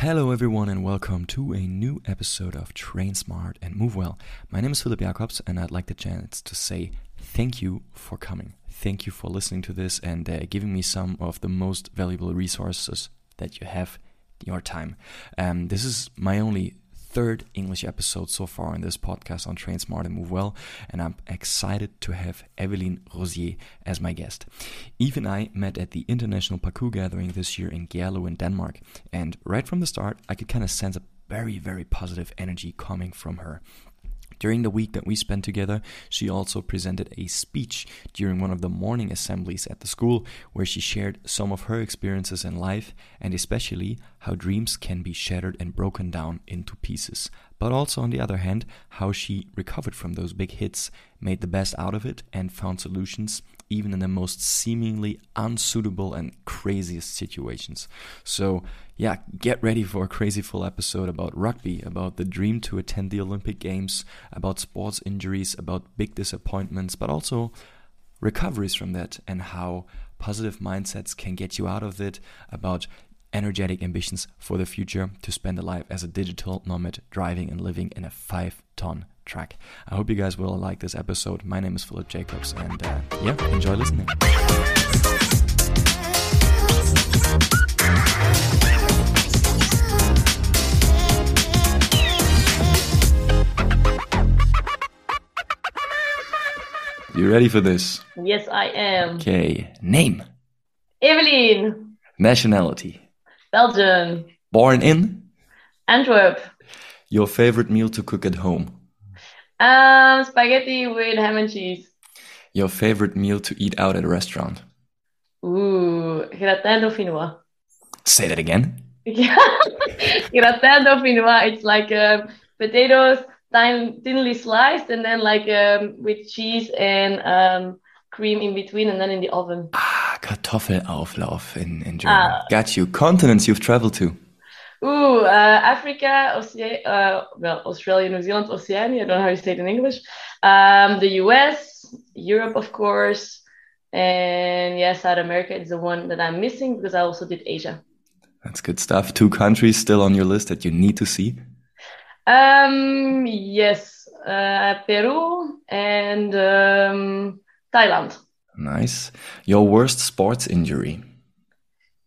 Hello, everyone, and welcome to a new episode of Train Smart and Move Well. My name is Philip Jacobs, and I'd like the chance to say thank you for coming. Thank you for listening to this and uh, giving me some of the most valuable resources that you have your time. Um, this is my only third English episode so far in this podcast on Train Smart and Move Well, and I'm excited to have Eveline Rosier as my guest. Eve and I met at the International Parkour Gathering this year in Gerlev in Denmark, and right from the start, I could kind of sense a very, very positive energy coming from her. During the week that we spent together, she also presented a speech during one of the morning assemblies at the school where she shared some of her experiences in life and especially how dreams can be shattered and broken down into pieces. But also, on the other hand, how she recovered from those big hits, made the best out of it, and found solutions even in the most seemingly unsuitable and craziest situations. So, yeah, get ready for a crazy full episode about rugby, about the dream to attend the Olympic Games, about sports injuries, about big disappointments, but also recoveries from that and how positive mindsets can get you out of it, about energetic ambitions for the future to spend a life as a digital nomad driving and living in a five ton track. I hope you guys will like this episode. My name is Philip Jacobs, and uh, yeah, enjoy listening. You ready for this? Yes, I am. Okay, name. Evelyn. Nationality. Belgium. Born in? Antwerp. Your favorite meal to cook at home? Um, spaghetti with ham and cheese. Your favorite meal to eat out at a restaurant? Ooh, gratin dauphinois. Say that again. Yeah, gratin dauphinois. It's like um, potatoes thin, thinly sliced, and then like um, with cheese and um, cream in between, and then in the oven. Ah, Kartoffelauflauf in, in German. Ah. Got you. Continents you've traveled to? Ooh, uh, Africa, Oce- uh, well, Australia, New Zealand, Oceania. I don't know how you say it in English. Um, the US, Europe, of course, and yeah, South America is the one that I'm missing because I also did Asia. That's good stuff. Two countries still on your list that you need to see. Um, yes, uh, Peru and um, Thailand. Nice. Your worst sports injury?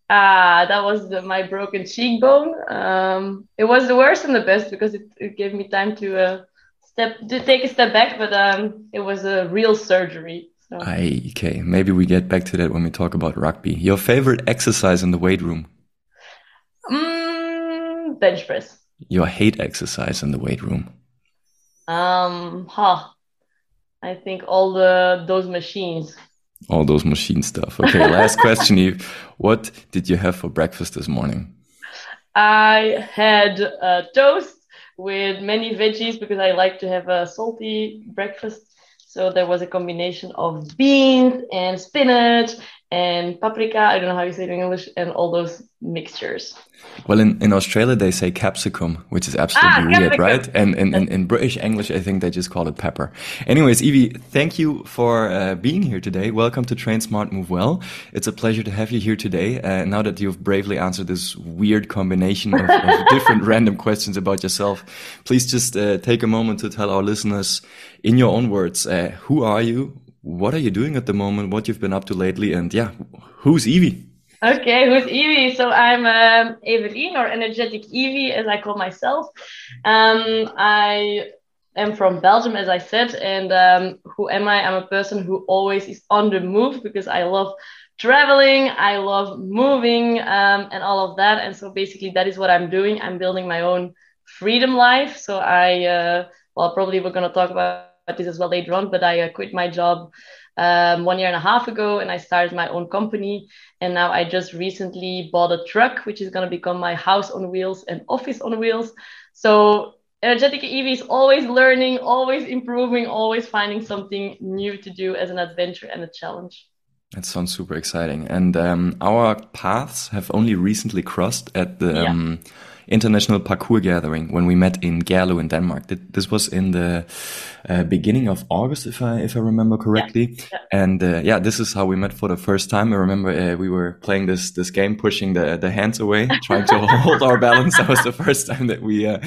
Ah, that was the, my broken cheekbone. Um, it was the worst and the best because it, it gave me time to uh, step to take a step back, but um, it was a real surgery. So. I, okay, maybe we get back to that when we talk about rugby. Your favorite exercise in the weight room? Mm, bench press. Your hate exercise in the weight room? Um, huh. I think all the those machines all those machine stuff. Okay, last question, Eve. What did you have for breakfast this morning? I had a toast with many veggies because I like to have a salty breakfast. So there was a combination of beans and spinach and paprika. I don't know how you say it in English, and all those mixtures. Well, in, in Australia, they say capsicum, which is absolutely ah, weird, right? And in, in, in, British English, I think they just call it pepper. Anyways, Evie, thank you for uh, being here today. Welcome to Train Smart Move Well. It's a pleasure to have you here today. Uh, now that you've bravely answered this weird combination of, of different random questions about yourself, please just uh, take a moment to tell our listeners, in your own words, uh, who are you? What are you doing at the moment? What you've been up to lately? And yeah, who's Evie? Okay, who's Evie? So I'm um, Eveline or energetic Evie, as I call myself. Um, I am from Belgium, as I said, and um, who am I? I'm a person who always is on the move because I love traveling, I love moving, um, and all of that. And so basically, that is what I'm doing. I'm building my own freedom life. So I, uh, well, probably we're going to talk about this as well later on, but I uh, quit my job um, one year and a half ago and I started my own company. And now I just recently bought a truck, which is going to become my house on wheels and office on wheels. So Energetic Evie is always learning, always improving, always finding something new to do as an adventure and a challenge. That sounds super exciting. And um, our paths have only recently crossed at the yeah. um, international parkour gathering when we met in Gerlev in Denmark. This was in the uh, beginning of August, if I if I remember correctly. Yeah. Yeah. And uh, yeah, this is how we met for the first time. I remember uh, we were playing this this game, pushing the the hands away, trying to hold our balance. That was the first time that we uh,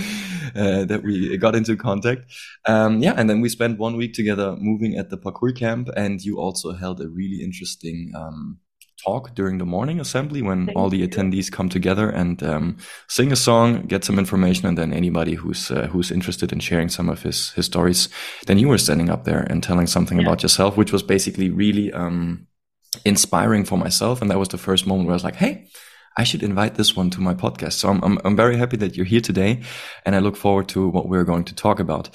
uh, that we got into contact. Um, yeah, and then we spent one week together moving at the parkour camp, and you also held a really interesting. Um, talk during the morning assembly when Thank all the attendees come together and um, sing a song, get some information, and then anybody who's uh, who's interested in sharing some of his his stories, then you were standing up there and telling something yeah. about yourself, which was basically really um, inspiring for myself. And that was the first moment where I was like, hey. I should invite this one to my podcast. So I'm, I'm, I'm very happy that you're here today and I look forward to what we're going to talk about.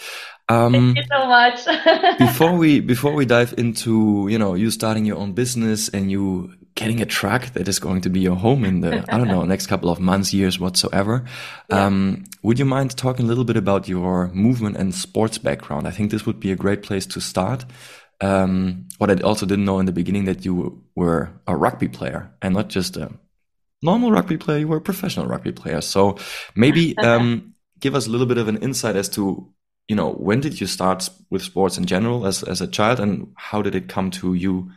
Um, Thank you so much. before we before we dive into you know you starting your own business and you getting a track that is going to be your home in the I don't know next couple of months, years, whatsoever. Yeah. Um, would you mind talking a little bit about your movement and sports background? I think this would be a great place to start. Um, what I also didn't know in the beginning that you were a rugby player and not just a normal rugby player; you were a professional rugby player. So maybe um, give us a little bit of an insight as to you know when did you start with sports in general as as a child and how did it come to you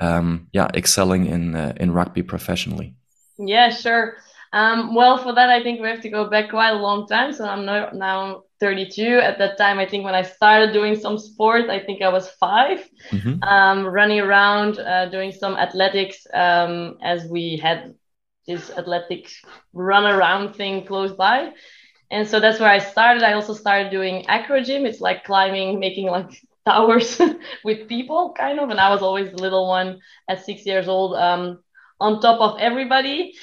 um, yeah, excelling in uh, in rugby professionally? Yeah, sure. Um, well, for that, I think we have to go back quite a long time. So I'm now, now 32. At that time, I think when I started doing some sport, I think I was 5 mm-hmm. um, running around, uh, doing some athletics um, as we had this athletic run around thing close by. And so that's where I started. I also started doing acro gym. It's like climbing, making like towers with people, kind of. And I was always the little one at six years old, um, on top of everybody.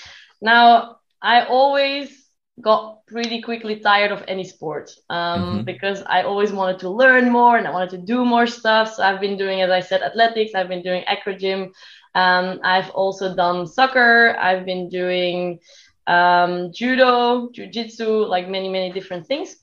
Now, I always got pretty quickly tired of any sport um, mm-hmm. because I always wanted to learn more and I wanted to do more stuff. So I've been doing, as I said, athletics, I've been doing acro gym. Um, I've also done soccer, I've been doing um, judo, jujitsu, like many, many different things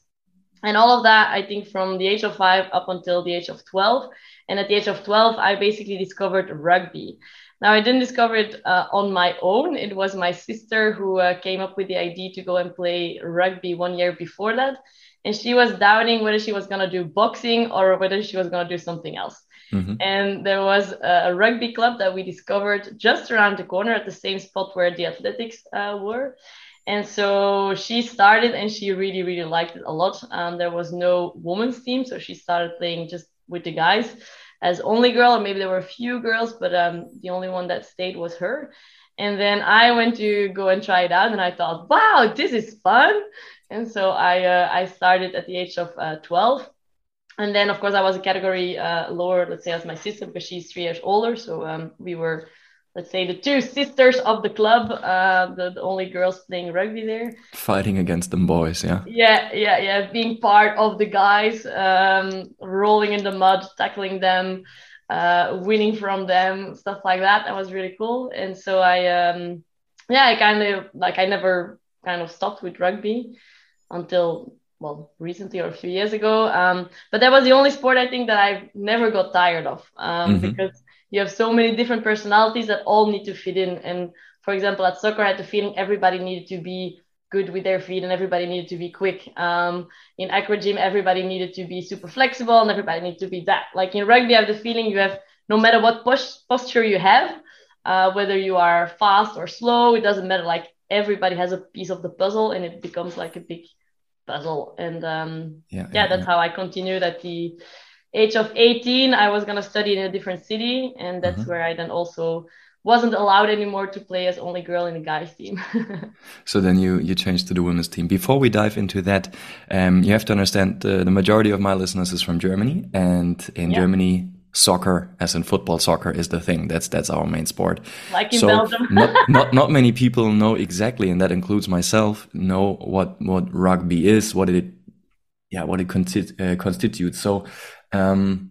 and all of that i think from the age of five up until the age of 12 and at the age of 12 i basically discovered rugby. Now i didn't discover it uh, on my own. It was my sister who uh, came up with the idea to go and play rugby one year before that. And she was doubting whether she was going to do boxing or whether she was going to do something else. Mm-hmm. and there was a, rugby club that we discovered just around the corner at the same spot where the athletics uh, were and so she started and she really, really liked it a lot. Um, there was no women's team, so she started playing just with the guys as only girl, or maybe there were a few girls, but um, the only one that stayed was her. And then I went to go and try it out, and I thought, wow, this is fun. And so I uh, I started at the age of uh, 12. And then, of course, I was a category uh, lower, let's say, as my sister, because she's three years older. So um, we were let's say the two sisters of the club, uh, the, the, only girls playing rugby there. Fighting against them boys, yeah. Yeah, yeah, yeah. Being part of the guys, um, rolling in the mud, tackling them, uh, winning from them, stuff like that. That was really cool. And so I, um, yeah, I kind of like I never kind of stopped with rugby until well recently or a few years ago. Um, but that was the only sport I think that I never got tired of um, mm-hmm. because you have so many different personalities that all need to fit in. And for example, at soccer, I had the feeling everybody needed to be good with their feet and everybody needed to be quick. Um, in acro gym, everybody needed to be super flexible and everybody needed to be that. Like in rugby, I have the feeling you have no matter what posture you have, uh, whether you are fast or slow, it doesn't matter. Like everybody has a piece of the puzzle and it becomes like a big puzzle. And um, yeah, yeah, yeah, that's yeah. how I continued at the age of 18 i was going to study in a different city and that's mm-hmm. where i then also wasn't allowed anymore to play as only girl in the guys team. So then you you changed to the women's team. Before we dive into that um, you have to understand uh, the majority of my listeners is from germany and in yeah. germany soccer as in football soccer is the thing. That's that's our main sport. Like in so belgium. not, not not many people know exactly and that includes myself know what what rugby is what it yeah what it consti- uh, constitutes. So um,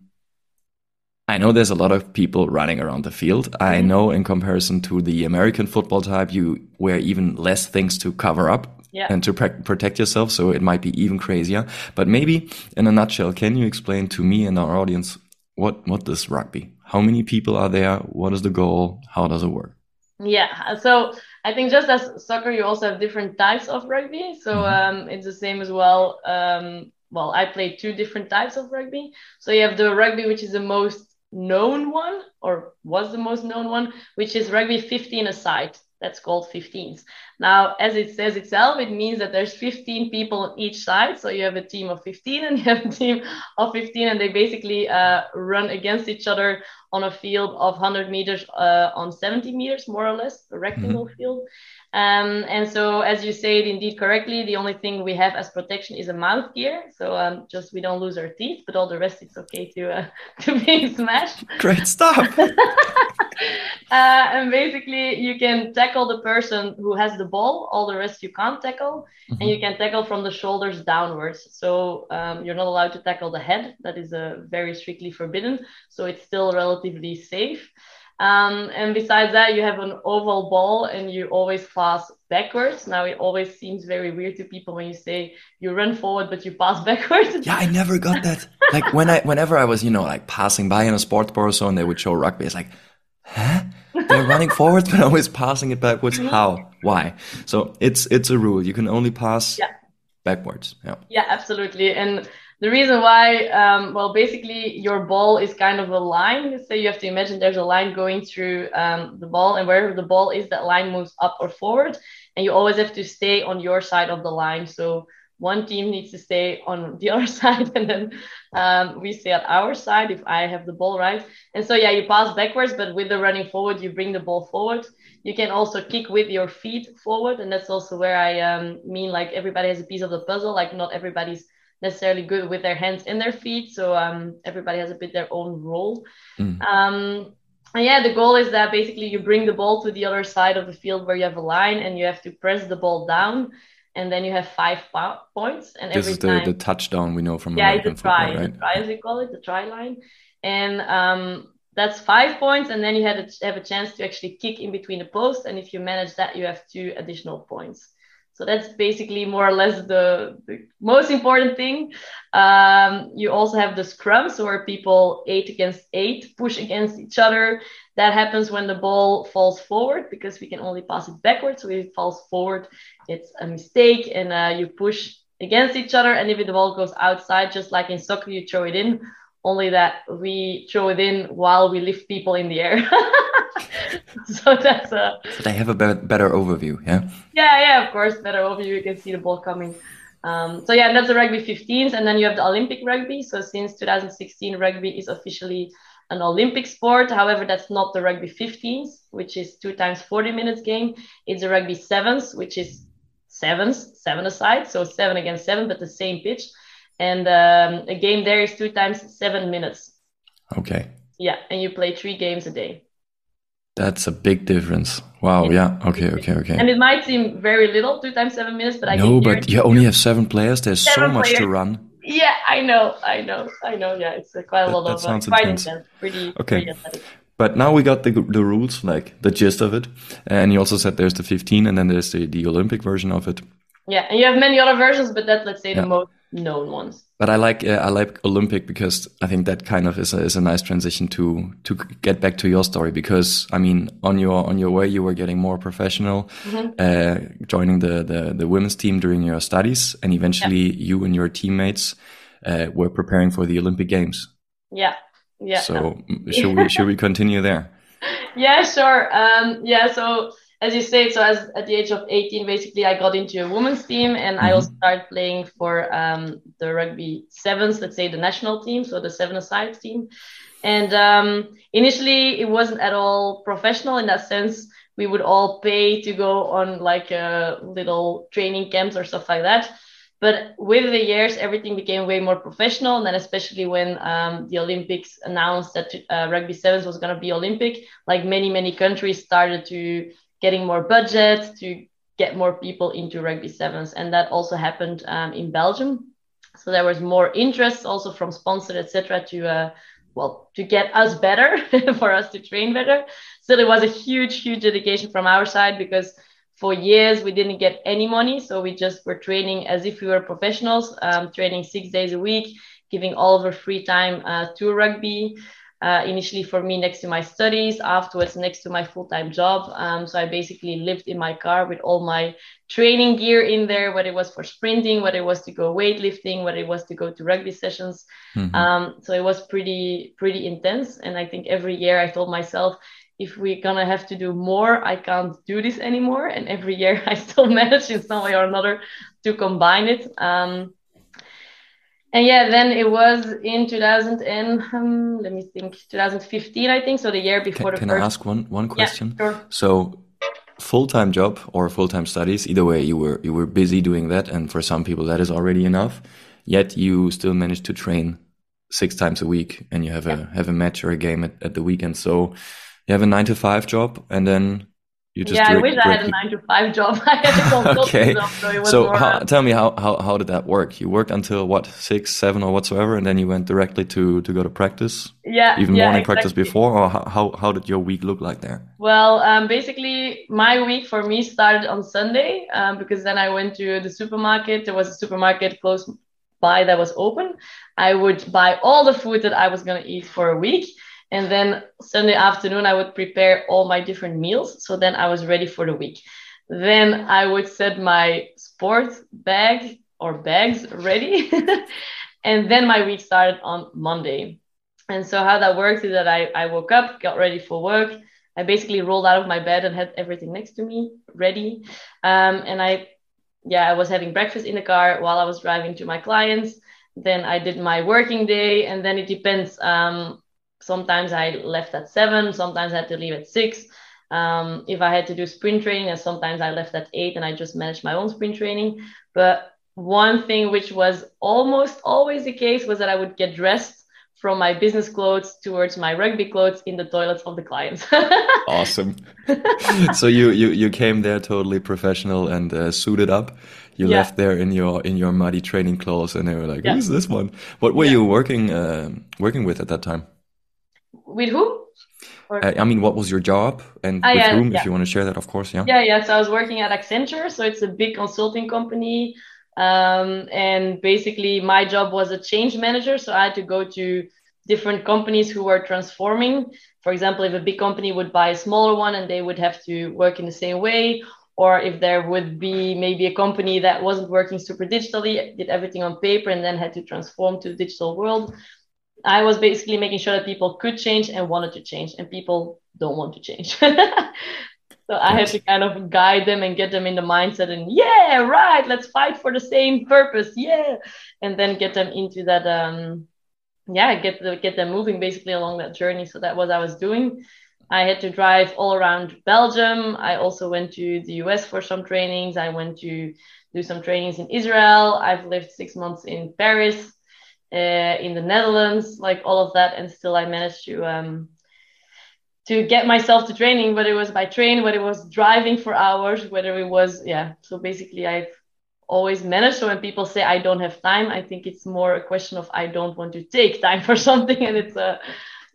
I know there's a lot of people running around the field. I know in comparison to the American football type, you wear even less things to cover up yeah. and to protect yourself. So it might be even crazier. But maybe in a nutshell, can you explain to me and our audience what, what is rugby? How many people are there? What is the goal? How does it work? Yeah, so I think just as soccer, you also have different types of rugby. So mm-hmm. um, it's the same as well. Um, well, I played two different types of rugby. So you have the rugby, which is the most known one, or was the most known one, which is rugby 15 a side that's called 15s. Now, as it says itself, it means that there's 15 people on each side. So you have a team of 15 and you have a team of 15, and they basically uh, run against each other on a field of 100 meters uh, on 70 meters, more or less, a rectangle mm-hmm. field. Um, and so, as you say it indeed correctly, the only thing we have as protection is a mouth gear. So um, just we don't lose our teeth, but all the rest it's okay to uh, to be smashed. Great stuff. uh, and basically, you can tackle the person who has the ball. All the rest you can't tackle, mm-hmm. and you can tackle from the shoulders downwards. So um, you're not allowed to tackle the head. That is uh, very strictly forbidden. So it's still relatively safe. Um, and besides that, you have an oval ball and you always pass backwards. Now, it always seems very weird to people when you say you run forward, but you pass backwards. Yeah, I never got that. like when I, whenever I was, you know, like passing by in a sports bar or so and they would show rugby, it's like, huh? They're running forwards, but always passing it backwards. Mm-hmm. How? Why? So it's, it's a rule. You can only pass yeah. backwards. Yeah. Yeah, absolutely. And the reason why, um, well, basically your ball is kind of a line. So you have to imagine there's a line going through um, the ball, and wherever the ball is, that line moves up or forward, and you always have to stay on your side of the line. So one team needs to stay on the other side, and then um, we stay at our side if I have the ball right. And so yeah, you pass backwards, but with the running forward, you bring the ball forward. You can also kick with your feet forward, and that's also where I um, mean like everybody has a piece of the puzzle. Like not everybody's necessarily good with their hands and their feet. So um, everybody has a bit their own role. Mm. Um, and yeah, the goal is that basically you bring the ball to the other side of the field where you have a line and you have to press the ball down. And then you have five po- points. And this every is the, time, the touchdown we know from yeah, American a try, football, right? the try as we call it, the try line. And um, that's five points. And then you have a, have a chance to actually kick in between the posts. And if you manage that, you have two additional points. So that's basically more or less the, the most important thing. Um, you also have the scrums where people eight against eight push against each other. That happens when the ball falls forward because we can only pass it backwards. So if it falls forward, it's a mistake and uh, you push against each other. And if the ball goes outside, just like in soccer, you throw it in, only that we throw it in while we lift people in the air. so that's a. So they have a be- better overview, yeah. Yeah, yeah, of course, better overview. You can see the ball coming. Um, so yeah, that's the rugby 15s, and then you have the Olympic rugby. So since 2016, rugby is officially an Olympic sport. However, that's not the rugby 15s, which is two times 40 minutes game. It's a rugby sevens, which is sevens, seven aside, so seven against seven, but the same pitch. And um, a game there is two times seven minutes. Okay. Yeah, and you play three games a day. That's a big difference. Wow. Yeah. Okay. Okay. Okay. And it might seem very little, two times seven minutes, but I no, but you only have seven players. There's seven so much players. to run. Yeah, I know, I know, I know. Yeah, it's uh, quite a lot that of sounds uh, quite intense. intense. Pretty. Okay. Pretty but now we got the the rules, like the gist of it, and you also said there's the 15, and then there's the the Olympic version of it. Yeah, and you have many other versions, but that's let's say yeah. the most known ones. But I like uh, I like Olympic because I think that kind of is a, is a nice transition to to get back to your story because I mean on your on your way you were getting more professional, mm-hmm. uh, joining the, the the women's team during your studies, and eventually yeah. you and your teammates uh, were preparing for the Olympic Games. Yeah, yeah. So should we should we continue there? Yeah, sure. Um, yeah, so as you say, so as at the age of 18, basically, I got into a women's team and mm-hmm. I also started playing for um, the rugby sevens, let's say the national team, so the seven aside team. And um, initially, it wasn't at all professional in that sense. We would all pay to go on like a little training camps or stuff like that. But with the years, everything became way more professional. And then, especially when um, the Olympics announced that uh, rugby sevens was going to be Olympic, like many, many countries started to getting more budget to get more people into rugby sevens. And that also happened um, in Belgium. So there was more interest also from sponsors, etc., to uh, well to get us better for us to train better. So there was a huge, huge dedication from our side because for years we didn't get any money, so we just were training as if we were professionals, um, training six days a week, giving all of our free time uh, to rugby. Uh, initially for me next to my studies, afterwards next to my full time job. Um, so I basically lived in my car with all my training gear in there, whether it was for sprinting, whether it was to go weightlifting, whether it was to go to rugby sessions. Mm-hmm. Um, so it was pretty pretty intense, and I think every year I told myself. If we're gonna have to do more, I can't do this anymore. And every year I still manage in some way or another to combine it. Um, and yeah, then it was in 2000 and um, let me think, 2015, I think. So the year before can, the can first. I ask one one question? Yeah, sure. So full time job or full time studies, either way, you were you were busy doing that, and for some people that is already enough. Yet you still managed to train six times a week, and you have yeah. a have a match or a game at, at the weekend. So you have a nine to five job, and then you just yeah, I wish I had a nine to five job. I had a okay. Job, so, so how, tell me how, how how did that work? You worked until what six, seven, or whatsoever, and then you went directly to to go to practice. Yeah, even yeah, morning exactly. practice before, or how, how how did your week look like there? Well, um, basically my week for me started on Sunday um, because then I went to the supermarket. There was a supermarket close by that was open. I would buy all the food that I was gonna eat for a week and then Sunday afternoon, I would prepare all my different meals. So then I was ready for the week. Then I would set my sports bag or bags ready. and then my week started on Monday. And so how that works is that I, I woke up, got ready for work. I basically rolled out of my bed and had everything next to me ready. Um, and I, yeah, I was having breakfast in the car while I was driving to my clients. Then I did my working day, and then it depends. Um, sometimes I left at seven, sometimes I had to leave at six. Um, if I had to do sprint training, and sometimes I left at eight and I just managed my own sprint training. But one thing which was almost always the case was that I would get dressed from my business clothes towards my rugby clothes in the toilets of the clients. awesome. so you, you you came there totally professional and uh, suited up. You yeah. left there in your in your muddy training clothes, and they were like, "Who's this one?" What were yeah. you working uh, working with at that time? With who? Uh, I mean, what was your job and ah, with yeah, whom, yeah. if you want to share that, of course, yeah. Yeah, yeah. So I was working at Accenture, so it's a big consulting company, um, and basically my job was a change manager. So I had to go to different companies who were transforming. For example, if a big company would buy a smaller one and they would have to work in the same way, or if there would be maybe a company that wasn't working super digitally, did everything on paper, and then had to transform to the digital world. I was basically making sure that people could change and wanted to change, and people don't want to change. so I had to kind of guide them and get them in the mindset and yeah, right, let's fight for the same purpose, yeah, and then get them into that, um, yeah, get the, get them moving basically along that journey. So that was I was doing. I had to drive all around Belgium. I also went to the US for some trainings. I went to do some trainings in Israel. I've lived six months in Paris uh, in the Netherlands, like all of that, and still I managed to um, to get myself to training, whether it was by train, whether it was driving for hours, whether it was yeah. So basically, I've always managed. So when people say I don't have time, I think it's more a question of I don't want to take time for something, and it's a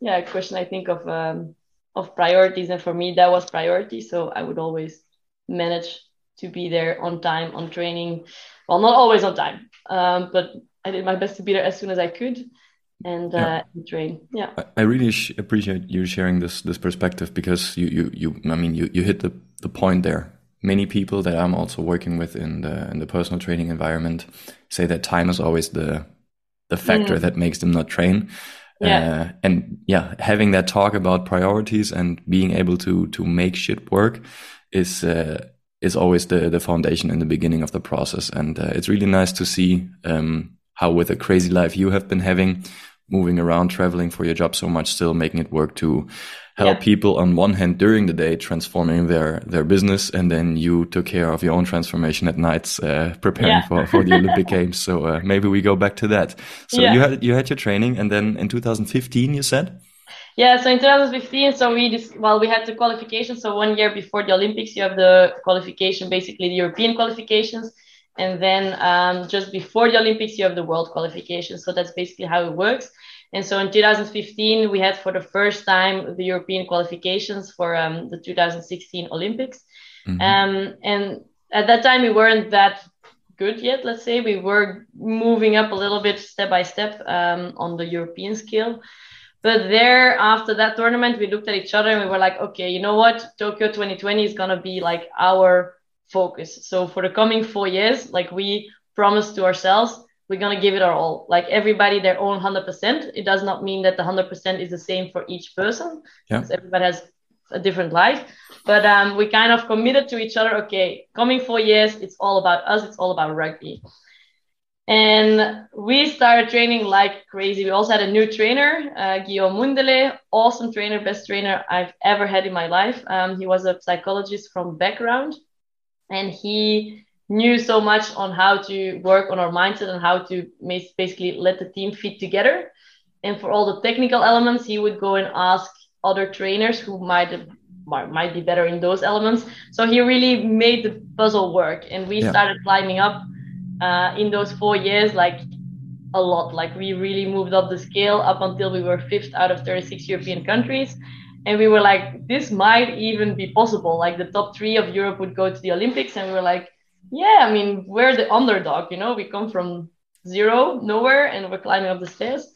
yeah a question I think of um, of priorities, and for me that was priority. So I would always manage to be there on time on training. Well, not always on time, um, but I did my best to be there as soon as I could and yeah. uh, train. Yeah, I really appreciate you sharing this this perspective because you you you I mean you you hit the the point there. Many people that I'm also working with in the in the personal training environment say that time is always the the factor mm. that makes them not train. Yeah. Uh, and yeah, having that talk about priorities and being able to to make shit work is uh, is always the the foundation in the beginning of the process. And uh, it's really nice to see um, how with a crazy life you have been having, moving around, traveling for your job so much, still making it work to help yeah. people on one hand during the day transforming their their business and then you took care of your own transformation at nights uh, preparing yeah. for, for the olympic games so uh, maybe we go back to that so yeah. you had you had your training and then in 2015 you said yeah so in 2015 so we just well we had the qualification so one year before the olympics you have the qualification basically the european qualifications and then um, just before the Olympics, you have the world qualification. So that's basically how it works. And so in 2015, we had for the first time the European qualifications for um, the 2016 Olympics. Mm-hmm. Um, and at that time, we weren't that good yet, let's say. We were moving up a little bit step by step um, on the European scale. but there after that tournament we looked at each other and we were like okay you know what tokyo 2020 is going to be like our focus so for the coming four years like we promised to ourselves we're going to give it our all like everybody their own 100% it does not mean that the 100% is the same for each person yeah. because everybody has a different life but um, we kind of committed to each other okay coming four years it's all about us it's all about rugby and we started training like crazy. We also had a new trainer, uh, Guillaume Mundele, awesome trainer, best trainer I've ever had in my life. Um, he was a psychologist from background, and he knew so much on how to work on our mindset and how to basically let the team fit together. And for all the technical elements, he would go and ask other trainers who might might be better in those elements. So he really made the puzzle work, and we yeah. started climbing up uh, in those four years, like a lot. Like we really moved up the scale up until we were fifth out of 36 European countries. And we were like, this might even be possible. Like the top three of Europe would go to the Olympics. And we were like, yeah, I mean, we're the underdog, you know, we come from zero, nowhere, and we're climbing up the stairs.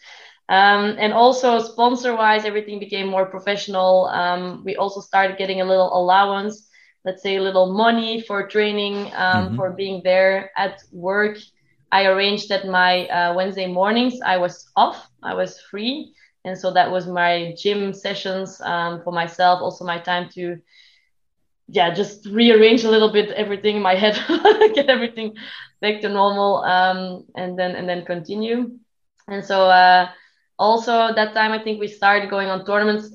Um, and also sponsor wise, everything became more professional. Um, we also started getting a little allowance let's say a little money for training um, mm-hmm. for being there at work i arranged that my uh, wednesday mornings i was off i was free and so that was my gym sessions um, for myself also my time to yeah just rearrange a little bit everything in my head get everything back to normal um, and then and then continue. And so uh, also that time i think we started going on tournaments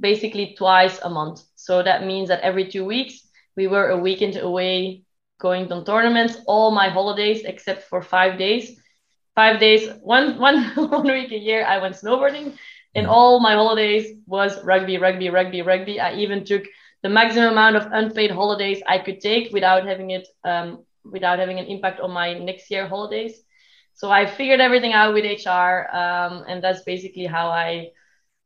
basically twice a month. So that means that every two weeks we were a weekend away going on tournaments all my holidays except for five days. Five days one one one week a year i went snowboarding and all my holidays was rugby rugby rugby rugby i even took the maximum amount of unpaid holidays i could take without having it um, without having an impact on my next year holidays so i figured everything out with hr um, and that's basically how i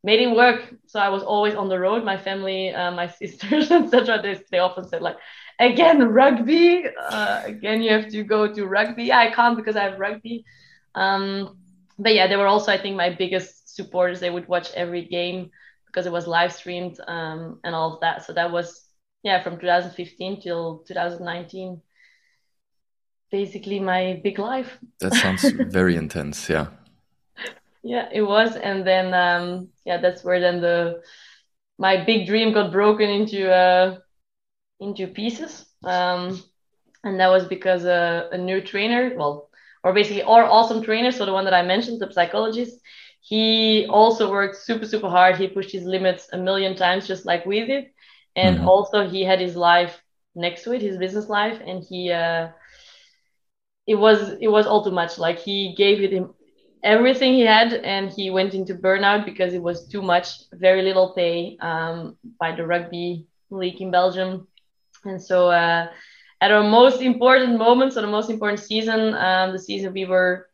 made it work. So I was always on the road. My family, uh, my sisters, etc. They, they often said like, again rugby. Uh, again, you have to go to rugby. I can't because I have rugby. Um, but yeah, they were also I think my biggest supporters. They would watch every game because it was live streamed um, and all of that. So that was yeah from 2015 till 2019 basically my big life that sounds very intense yeah yeah it was and then um yeah that's where then the my big dream got broken into uh into pieces um and that was because uh, a new trainer well or basically our awesome trainer so the one that i mentioned the psychologist he also worked super super hard. He pushed his limits a million times just like we did. And mm-hmm. also he had his life next to it his business life. And he uh it was it was all too much. Like he gave it him everything he had and he went into burnout because it was too much very little pay um, by the rugby league in belgium. And so uh, at our most important moments, so the most important season um, the season we were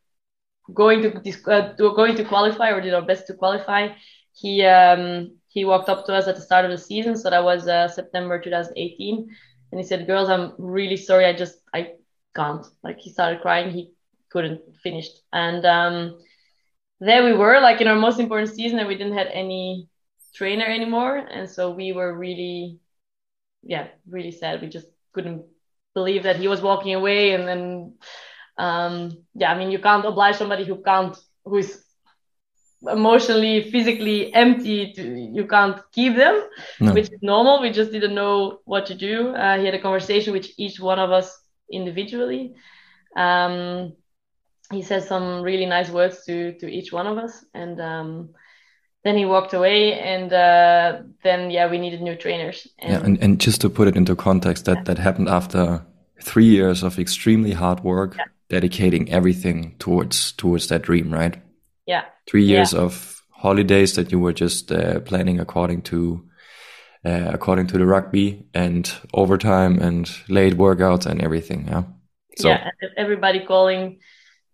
going to, uh, going to qualify or did our best to qualify he um, he walked up to us at the start of the season. So that was uh, september 2018 and he said girls i'm really sorry. I just i can't. Like he started crying. He couldn't finish. And um, there we were, like in our most important season, and we didn't have any trainer anymore, and so we were really, yeah, really sad. We just couldn't believe that he was walking away, and then, um, yeah, I mean, you can't oblige somebody who can't, who is emotionally physically empty to, you can't keep them no. which is normal we just didn't know what to do uh, he had a conversation with each one of us individually um, he said some really nice words to to each one of us and um, then he walked away and uh, then yeah we needed new trainers and yeah and, and just to put it into context that yeah. that happened after three years of extremely hard work yeah. Dedicating everything towards towards that dream right yeah three years yeah. of holidays that you were just uh, planning according to uh, according to the rugby and overtime and late workouts and everything yeah so yeah everybody calling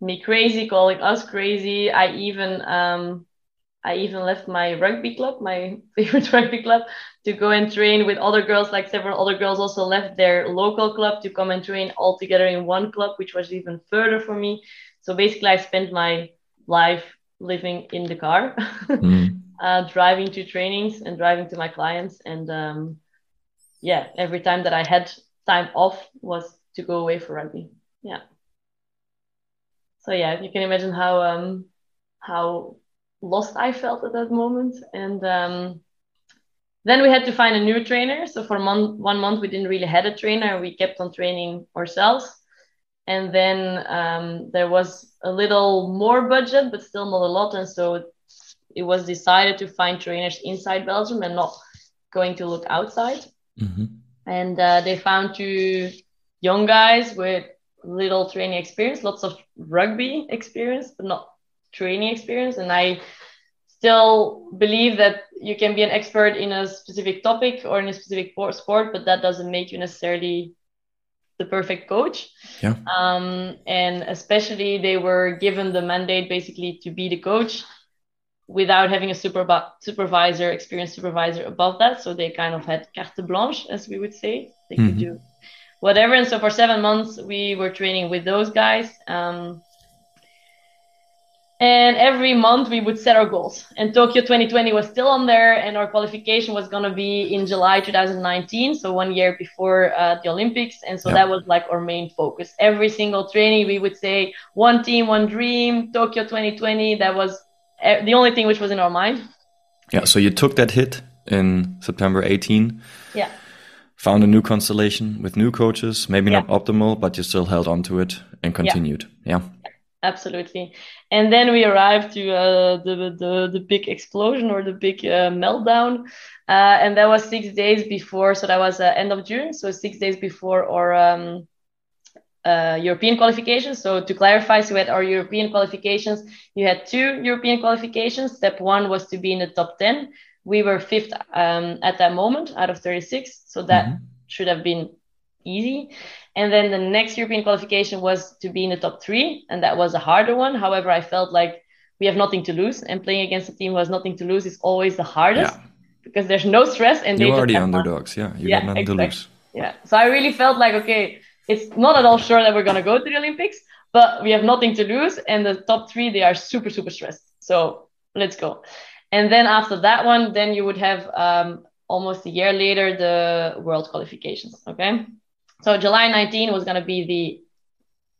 me crazy, calling us crazy. I even um, I even left my rugby club, my favorite rugby club, to go and train with other girls. Like several other girls also left their local club to come and train all together in one club, which was even further for me. So basically, I spent my life living in the car. mm. uh, driving to trainings and driving to my clients. And um, yeah, every time that I had time off was to go away for rugby. Yeah. So yeah, you can imagine how um, how lost I felt at that moment. And um, then we had to find a new trainer. So for month, one month, we didn't really had a trainer. We kept on training ourselves. And then um, there was a little more budget, but still not a lot. And so it was decided to find trainers inside Belgium and not going to look outside. Mm-hmm. And uh, they found two young guys with little training experience, lots of rugby experience, but not training experience. And I still believe that you can be an expert in a specific topic or in a specific sport, but that doesn't make you necessarily the perfect coach. Yeah. Um, and especially they were given the mandate basically to be the coach without having a super supervisor, experienced supervisor above that. So they kind of had carte blanche, as we would say. They mm-hmm. could do whatever. And so for seven months, we were training with those guys. Um, and every month we would set our goals. And Tokyo 2020 was still on there, and our qualification was going to be in July 2019, so one year before uh, the Olympics. And so that was like our main focus. Every single training, we would say one team, one dream, Tokyo 2020. That was uh, the only thing which was in our mind. Yeah. So you took that hit in September 18. Yeah. Found a new constellation with new coaches, maybe yeah. not optimal, but you still held on to it and continued. yeah. yeah absolutely. And then we arrived to uh, the, the the big explosion or the big uh, meltdown, uh, and that was six days before. So that was uh, end of June. So six days before our um, uh, European qualifications. So to clarify, so we had our European qualifications. You had two European qualifications. Step one was to be in the top ten. We were fifth um, at that moment out of thirty six. So that mm-hmm. should have been easy. And then the next European qualification was to be in the top three, and that was a harder one. However, I felt like we have nothing to lose, and playing against a team who has nothing to lose is always the hardest yeah. because there's no stress. And you are the underdogs, fun. yeah. You yeah, got nothing exactly. to lose. Yeah. So I really felt like okay, it's not at all sure that we're gonna go to the Olympics, but we have nothing to lose, and the top three they are super super stressed. So let's go. And then after that one, then you would have um, almost a year later the world qualifications. Okay. So July 19 was going to be the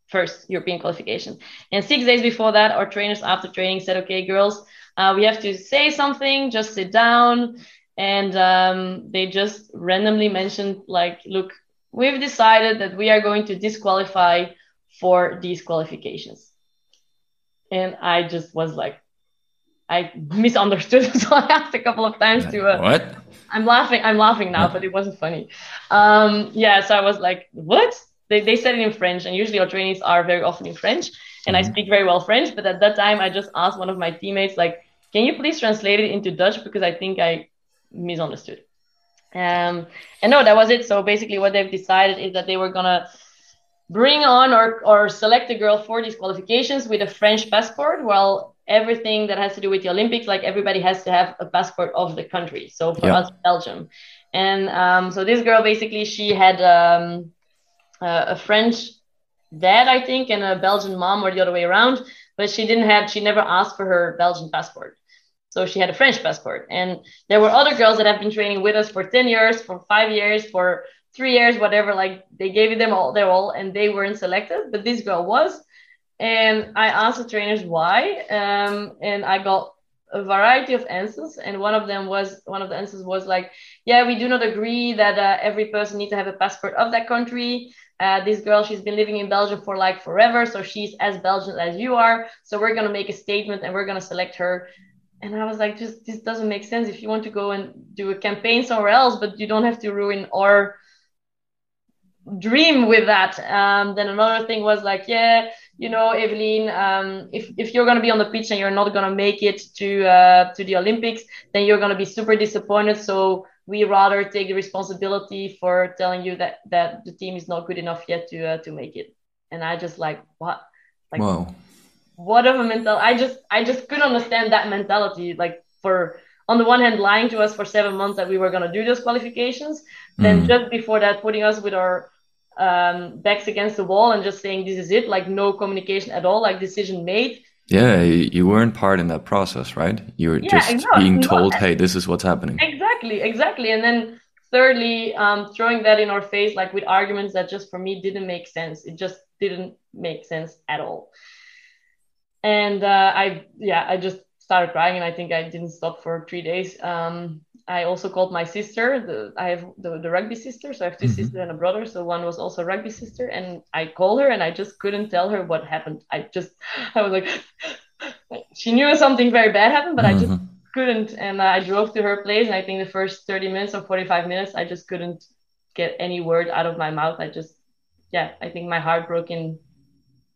first European qualification. And six days before that, our trainers after training said, okay, girls, uh, we have to say something, just sit down. And um, they just randomly mentioned, like, look, we've decided that we are going to disqualify for these qualifications. And I just was like, I misunderstood. so I asked a couple of times to. Uh, what? I'm laughing. I'm laughing now, but it wasn't funny. Um, yeah, so I was like, what? They, they said it in French, and usually our trainings are very often in French, and mm-hmm. I speak very well French. But at that time, I just asked one of my teammates, like, can you please translate it into Dutch because I think I misunderstood. Um, and no, that was it. So basically, what they've decided is that they were gonna bring on or or select a girl for these qualifications with a French passport, while everything that has to do with the Olympics, like everybody has to have a passport of the country. So for yeah. us, Belgium. And um, so this girl basically she had um, a French dad, I think, and a Belgian mom, or the other way around. But she didn't have, she never asked for her Belgian passport. So she had a French passport. And there were other girls that have been training with us for 10 years, for five years, for three years, whatever. Like they gave them all their all and they weren't selected. But this girl was and I asked the trainers why, um, and I got a variety of answers. And one of them was one of the answers was like, "Yeah, we do not agree that uh, every person needs to have a passport of that country. Uh, this girl, she's been living in Belgium for like forever, so she's as Belgian as you are. So we're gonna make a statement and we're gonna select her." And I was like, "Just this doesn't make sense. If you want to go and do a campaign somewhere else, but you don't have to ruin our." dream with that um, then another thing was like yeah you know, Evelyn, um, if, if you're going to be on the pitch and you're not going to make it to uh, to the Olympics, then you're going to be super disappointed. So we rather take the responsibility for telling you that that the team is not good enough yet to uh, to make it. And I just like what, like, Whoa. what of a mental? I just I just couldn't understand that mentality. Like for on the one hand, lying to us for seven months that we were going to do those qualifications, mm. then just before that, putting us with our um, backs against the wall and just saying this is it, like no communication at all, like decision made. Yeah, you weren't part in that process, right? You were yeah, just being told, "Hey, this is what's happening." Exactly, exactly. And then thirdly, um, throwing that in our face, like with arguments that just for me didn't make sense. It just didn't make sense at all. And uh, I, yeah, I just started crying, and I think I didn't stop for three days. Um, I also called my sister. The, I have the, the rugby sister, so I have 2 mm-hmm. sisters and a brother. So one was also a rugby sister, and I called her, and I just couldn't tell her what happened. I just, I was like, she knew something very bad happened, but mm-hmm. I just mm-hmm. couldn't. And I drove to her place, and I think the first 30 minutes or 45 minutes, I just couldn't get any word out of my mouth. I just, yeah, I think my heart broke in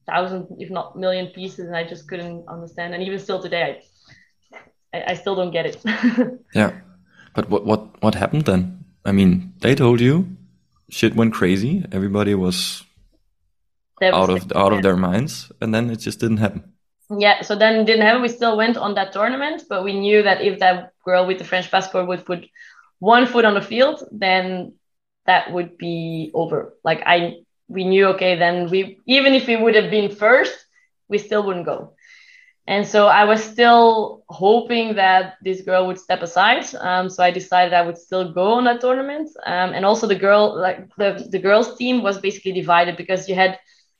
thousand, if not million pieces, and I just couldn't understand. And even still today, I, I, I still don't get it. yeah. But what what what happened then? I mean, they told you shit went crazy. Everybody was out of out of their minds, and then it just didn't happen. Yeah, so then it didn't happen. We still went on that tournament, but we knew that if that girl with the French passport would put one foot on the field, then that would be over. Like I, we knew okay, then we even if we would have been first, we still wouldn't go. And so I was still hoping that this girl would step aside. Um, so I decided I would still go on that tournament. Um, and also the girl, like the, the girls team was basically divided because you had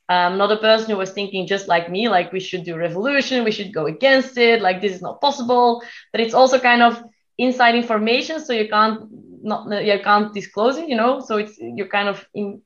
um, another person who was thinking just like me, like we should do revolution, we should go against it, like this is not possible. But it's also kind of inside information, so you can't not you can't disclose it, you know. So it's you're kind of in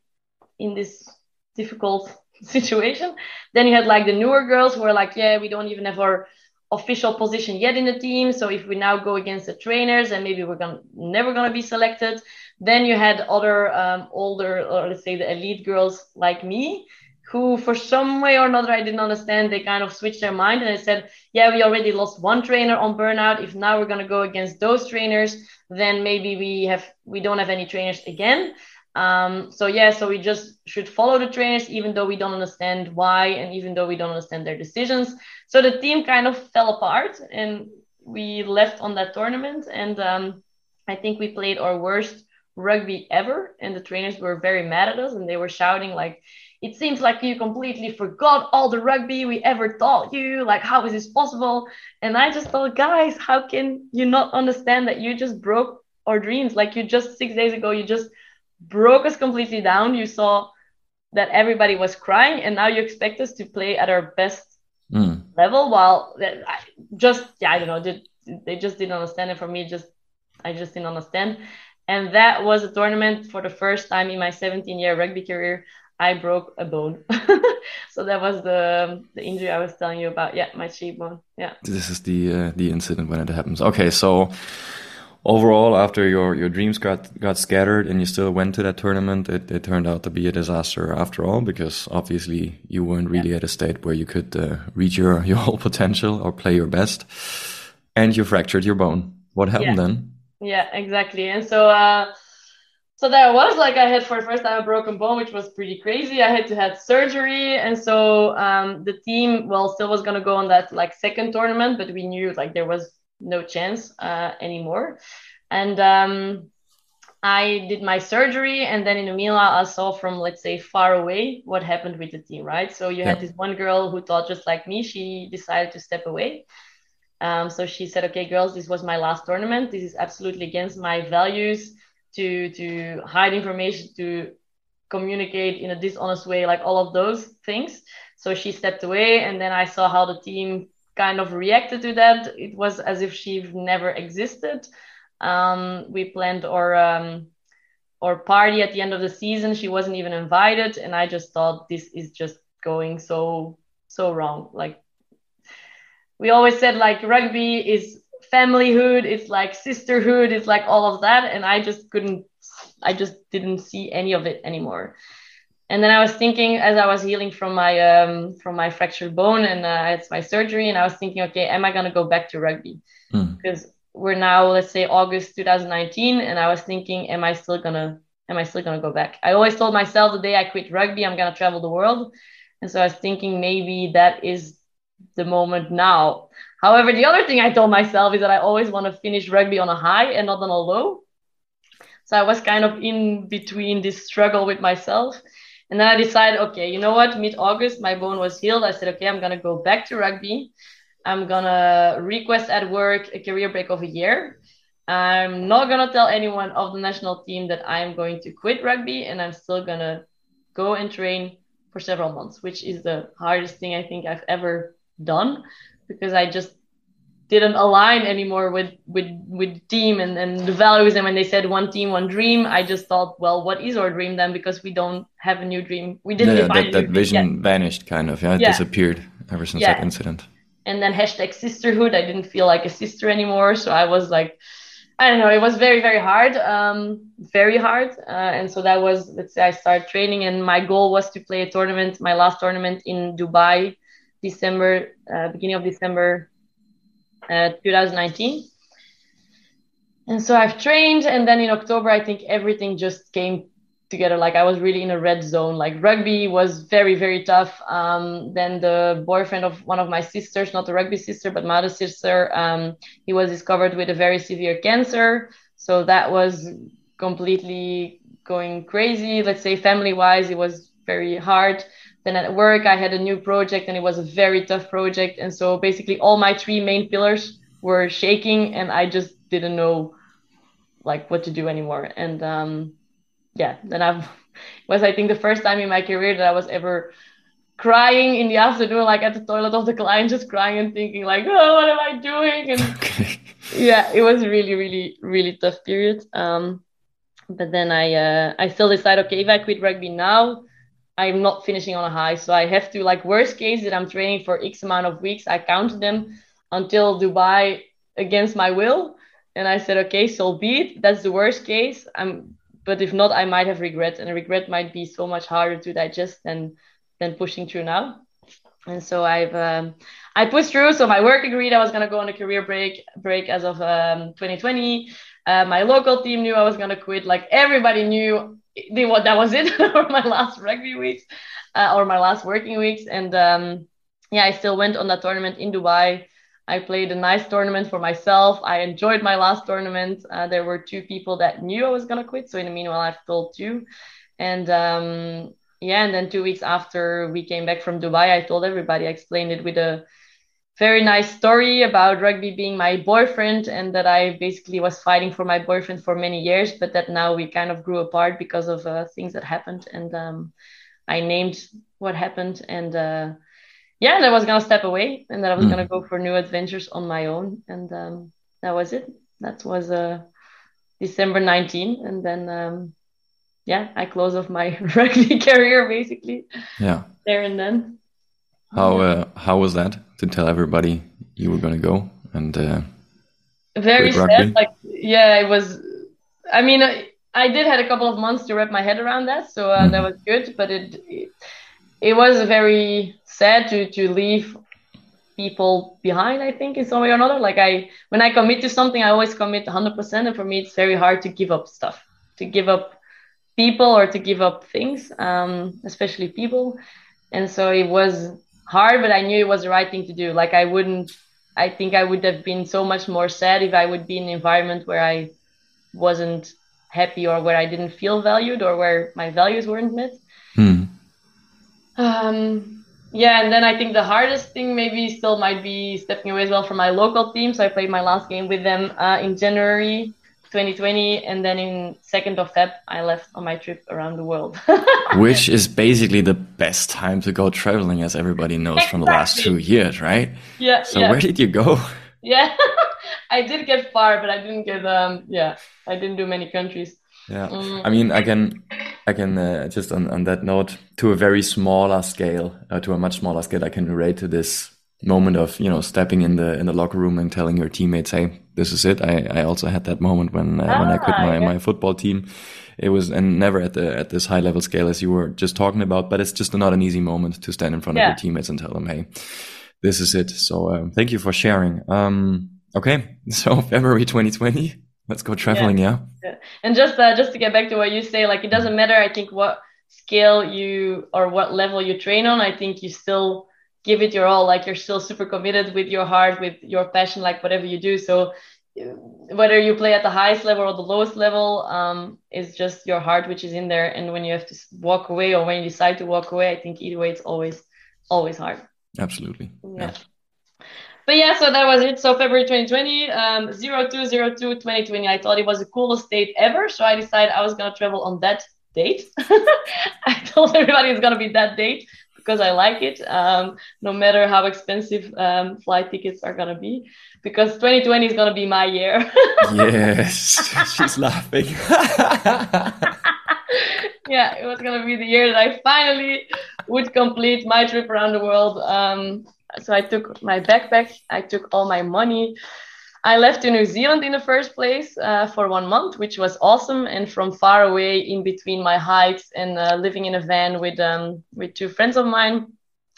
in this difficult situation. Then you had like the newer girls who were like, yeah, we don't even have our official position yet in the team. So if we now go against the trainers and maybe we're gonna never gonna be selected. Then you had other um, older or let's say the elite girls like me who for some way or another I didn't understand. They kind of switched their mind and they said, yeah, we already lost one trainer on burnout. If now we're gonna go against those trainers, then maybe we have we don't have any trainers again. Um, so yeah, so we just should follow the trainers, even though we don't understand why, and even though we don't understand their decisions. So the team kind of fell apart, and we left on that tournament. And um, I think we played our worst rugby ever, and the trainers were very mad at us, and they were shouting like, "It seems like you completely forgot all the rugby we ever taught you. Like, how is this possible?" And I just thought, guys, how can you not understand that you just broke our dreams? Like, you just six days ago, you just broke us completely down. You saw that everybody was crying, and now you expect us to play at our best mm. level. While I just yeah, I don't know, did, they just didn't understand it. For me, just I just didn't understand. And that was a tournament for the first time in my 17 year rugby career. I broke a bone. so that was the the injury I was telling you about. Yeah, my cheekbone. Yeah. This is the uh, the incident when it happens. Okay, so overall, after your, your dreams got, got scattered and you still went to that tournament, it, it turned out to be a disaster after all, because obviously you weren't really yeah. at a state where you could uh, reach your, your whole potential or play your best. And you fractured your bone. What happened yeah. then? Yeah, exactly. And so, uh, so there was like I had for the first time a broken bone, which was pretty crazy. I had to have surgery, and so um, the team, well, still was gonna go on that like second tournament, but we knew like there was no chance uh, anymore. And um, I did my surgery, and then in the I saw from let's say far away what happened with the team, right? So you yeah. had this one girl who thought just like me. She decided to step away. Um, so she said, "Okay, girls, this was my last tournament. This is absolutely against my values to to hide information, to communicate in a dishonest way, like all of those things." So she stepped away, and then I saw how the team kind of reacted to that. It was as if she never existed. Um, we planned our um, our party at the end of the season. She wasn't even invited, and I just thought this is just going so so wrong. Like we always said, like rugby is familyhood. It's like sisterhood. It's like all of that, and I just couldn't. I just didn't see any of it anymore and then I was thinking as I was healing from my um, from my fractured bone and uh, it's my surgery, and I was thinking, okay, am I gonna go back to rugby? Mm. Because we're now, let's say August 2019, and I was thinking, am I still gonna am I still gonna go back? I always told myself the day I quit rugby, I'm gonna travel the world, and so I was thinking maybe that is the moment now. However, the other thing I told myself is that I always want to finish rugby on a high and not on a low. So I was kind of in between this struggle with myself And then I decided, okay, you know what? Mid August, my bone was healed. I said, okay, I'm gonna go back to rugby. I'm gonna request at work a career break of a year. I'm not gonna tell anyone of the national team that I'm going to quit rugby, and I'm still gonna go and train for several months, which is the hardest thing I think I've ever done because I just didn't align anymore with with with team and, and the values and when they said one team one dream. I just thought well what is our dream then? Because we don't have a new dream. We didn't yeah, that, that vision vanished kind of yeah it yeah. disappeared ever since yeah. that incident. And then hashtag sisterhood. I didn't feel like a sister anymore. So i was like i don't know it was very very hard um very hard. Uh, and so that was let's say i started training and my goal was to play a tournament my last tournament in dubai december uh, beginning of december uh, 2019. And so I've trained, and then in October, I think everything just came together. Like I was really in a red zone. Like rugby was very, very tough. Um, then the boyfriend of one of my sisters, not the rugby sister, but my other sister, um, he was discovered with a very severe cancer. So that was completely going crazy. Let's say family wise, it was very hard. Then at work, I had a new project and it was a very tough project. And so basically, all my three main pillars were shaking, and I just didn't know like what to do anymore. And um, yeah, then I was I think the first time in my career that I was ever crying in the afternoon, like at the toilet of the client, just crying and thinking like, oh, what am I doing? And okay. yeah, it was really, really, really tough period. Um, but then I uh, I still decided, okay, if I quit rugby now, I'm not finishing on a high. So I have to like worst case that I'm training for X amount of weeks. I counted them until Dubai against my will. And I said, okay, so be it. That's the worst case. I'm but if not, I might have regret. And regret might be so much harder to digest than than pushing through now. And so I've um, I pushed through. So my work agreed I was gonna go on a career break break as of um, 2020. Uh, my local team knew I was gonna quit. Like everybody knew they, what that was it for my last rugby weeks uh, or my last working weeks. And um, yeah, I still went on that tournament in Dubai. I played a nice tournament for myself. I enjoyed my last tournament. Uh, there were two people that knew I was gonna quit. So in the meanwhile, I've told two. And um, yeah, and then two weeks after we came back from Dubai, I told everybody. I explained it with a very nice story about rugby being my boyfriend and that I basically was fighting for my boyfriend for many years, but that now we kind of grew apart because of uh, things that happened. And um, I named what happened. And uh, yeah, that I was going to step away and that I was mm. going to go for new adventures on my own. And um, that was it. That was uh, December 19. And then, um, yeah, I closed off my rugby career basically. Yeah. There and then. How uh, how was that to tell everybody you were going to go and uh, very sad. Like yeah, it was. I mean, I, I, did had a couple of months to wrap my head around that, so uh, mm. that was good. But it, it it was very sad to to leave people behind. I think in some way or another. Like I when I commit to something, I always commit 100%, and for me, it's very hard to give up stuff, to give up people or to give up things, um, especially people. And so it was hard, but I knew it was the right thing to do. Like I wouldn't, I think I would have been so much more sad if I would be in an environment where I wasn't happy or where I didn't feel valued or where my values weren't met. Hmm. Um, yeah, and then I think the hardest thing maybe still might be stepping away as well from my local team. So I played my last game with them uh, in January 2020 and then in 2nd of feb i left on my trip around the world which is basically the best time to go traveling as everybody knows exactly. from the last two years right yeah so yeah. where did you go yeah i did get far but i didn't get um yeah i didn't do many countries yeah mm. i mean i can i can uh, just on, on that note to a very smaller scale uh, to a much smaller scale i can relate to this moment of you know stepping in the in the locker room and telling your teammates hey this is it. I i also had that moment when uh, ah, when i quit my, yeah. my football team. It was and never at the at this high level scale as you were just talking about but it's just not an easy moment to stand in front yeah. of your teammates and tell them hey this is it. So um, thank you for sharing. Um okay. So february 2020 let's go traveling yeah, yeah? and just uh, just to get back to what you say like it doesn't matter i think what scale you or what level you train on i think you still give it your all like you're still super committed with your heart with your passion like whatever you do. So whether you play at the highest level or the lowest level um, is just your heart which is in there. And when you have to walk away or when you decide to walk away i think either way it's always always hard. Absolutely. Yeah, yeah. but yeah so that was it. So february 2020 um 0202 2020 i thought it was the coolest date ever. So i decided i was going to travel on that date. I told everybody it's going to be that date because I like it, um, no matter how expensive um, flight tickets are going to be, because 2020 is going to be my year. yes, she's laughing. yeah, it was going to be the year that I finally would complete my trip around the world. Um, so I took my backpack, I took all my money. I left to New Zealand in the first place uh, for one month, which was awesome. And from far away, in between my hikes and uh, living in a van with um, with two friends of mine,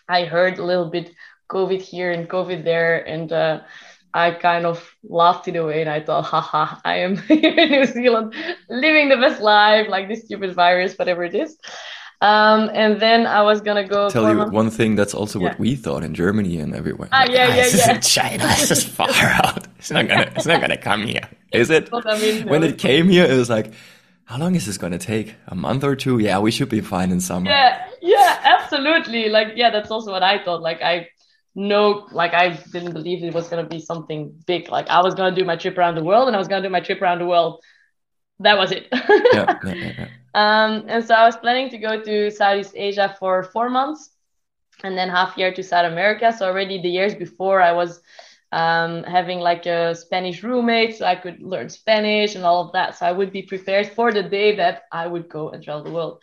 I heard a little bit COVID here and COVID there, and uh, I kind of laughed it away. And I thought, haha, I am here in New Zealand, living the best life, like this stupid virus, whatever it is. Um, and then I was gonna go. Tell you one thing. That's also yeah. what we thought in Germany and everywhere. Ah, yeah, yeah, yeah. China is far out. It's not gonna. It's not gonna come here, is it? I mean, no. When it came here, it was like, how long is this gonna take? A month or two? Yeah, we should be fine in summer. Yeah, yeah, absolutely. Like, yeah, that's also what I thought. Like, I know, like, I didn't believe it was gonna be something big. Like, I was gonna do my trip around the world, and I was gonna do my trip around the world that was it. yeah, yeah, um, and so I was planning to go to Southeast Asia for four months and then half year to South America. So already the years before I was um, having like a Spanish roommate, so I could learn Spanish and all of that. So I would be prepared for the day that I would go and travel the world.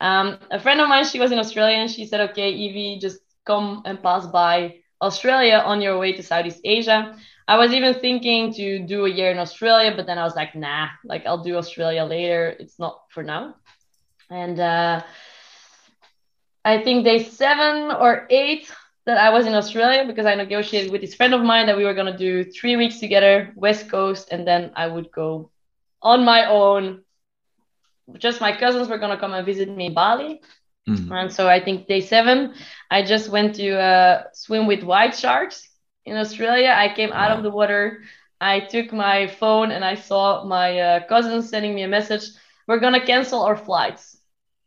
Um, a friend of mine, she was in Australia and she said, okay, Evie, just come and pass by Australia on your way to Southeast Asia. I was even thinking to do a year in Australia, but then I was like, nah, like I'll do Australia later. It's not for now. And uh, I think day seven or eight that I was in Australia because I negotiated with this friend of mine that we were going to do three weeks together, West Coast, and then I would go on my own. Just my cousins were going to come and visit me in Bali. Mm-hmm. And so I think day seven, I just went to uh, swim with white sharks in Australia. I came out of the water. I took my phone and I saw my uh, cousin sending me a message. We're gonna cancel our flights.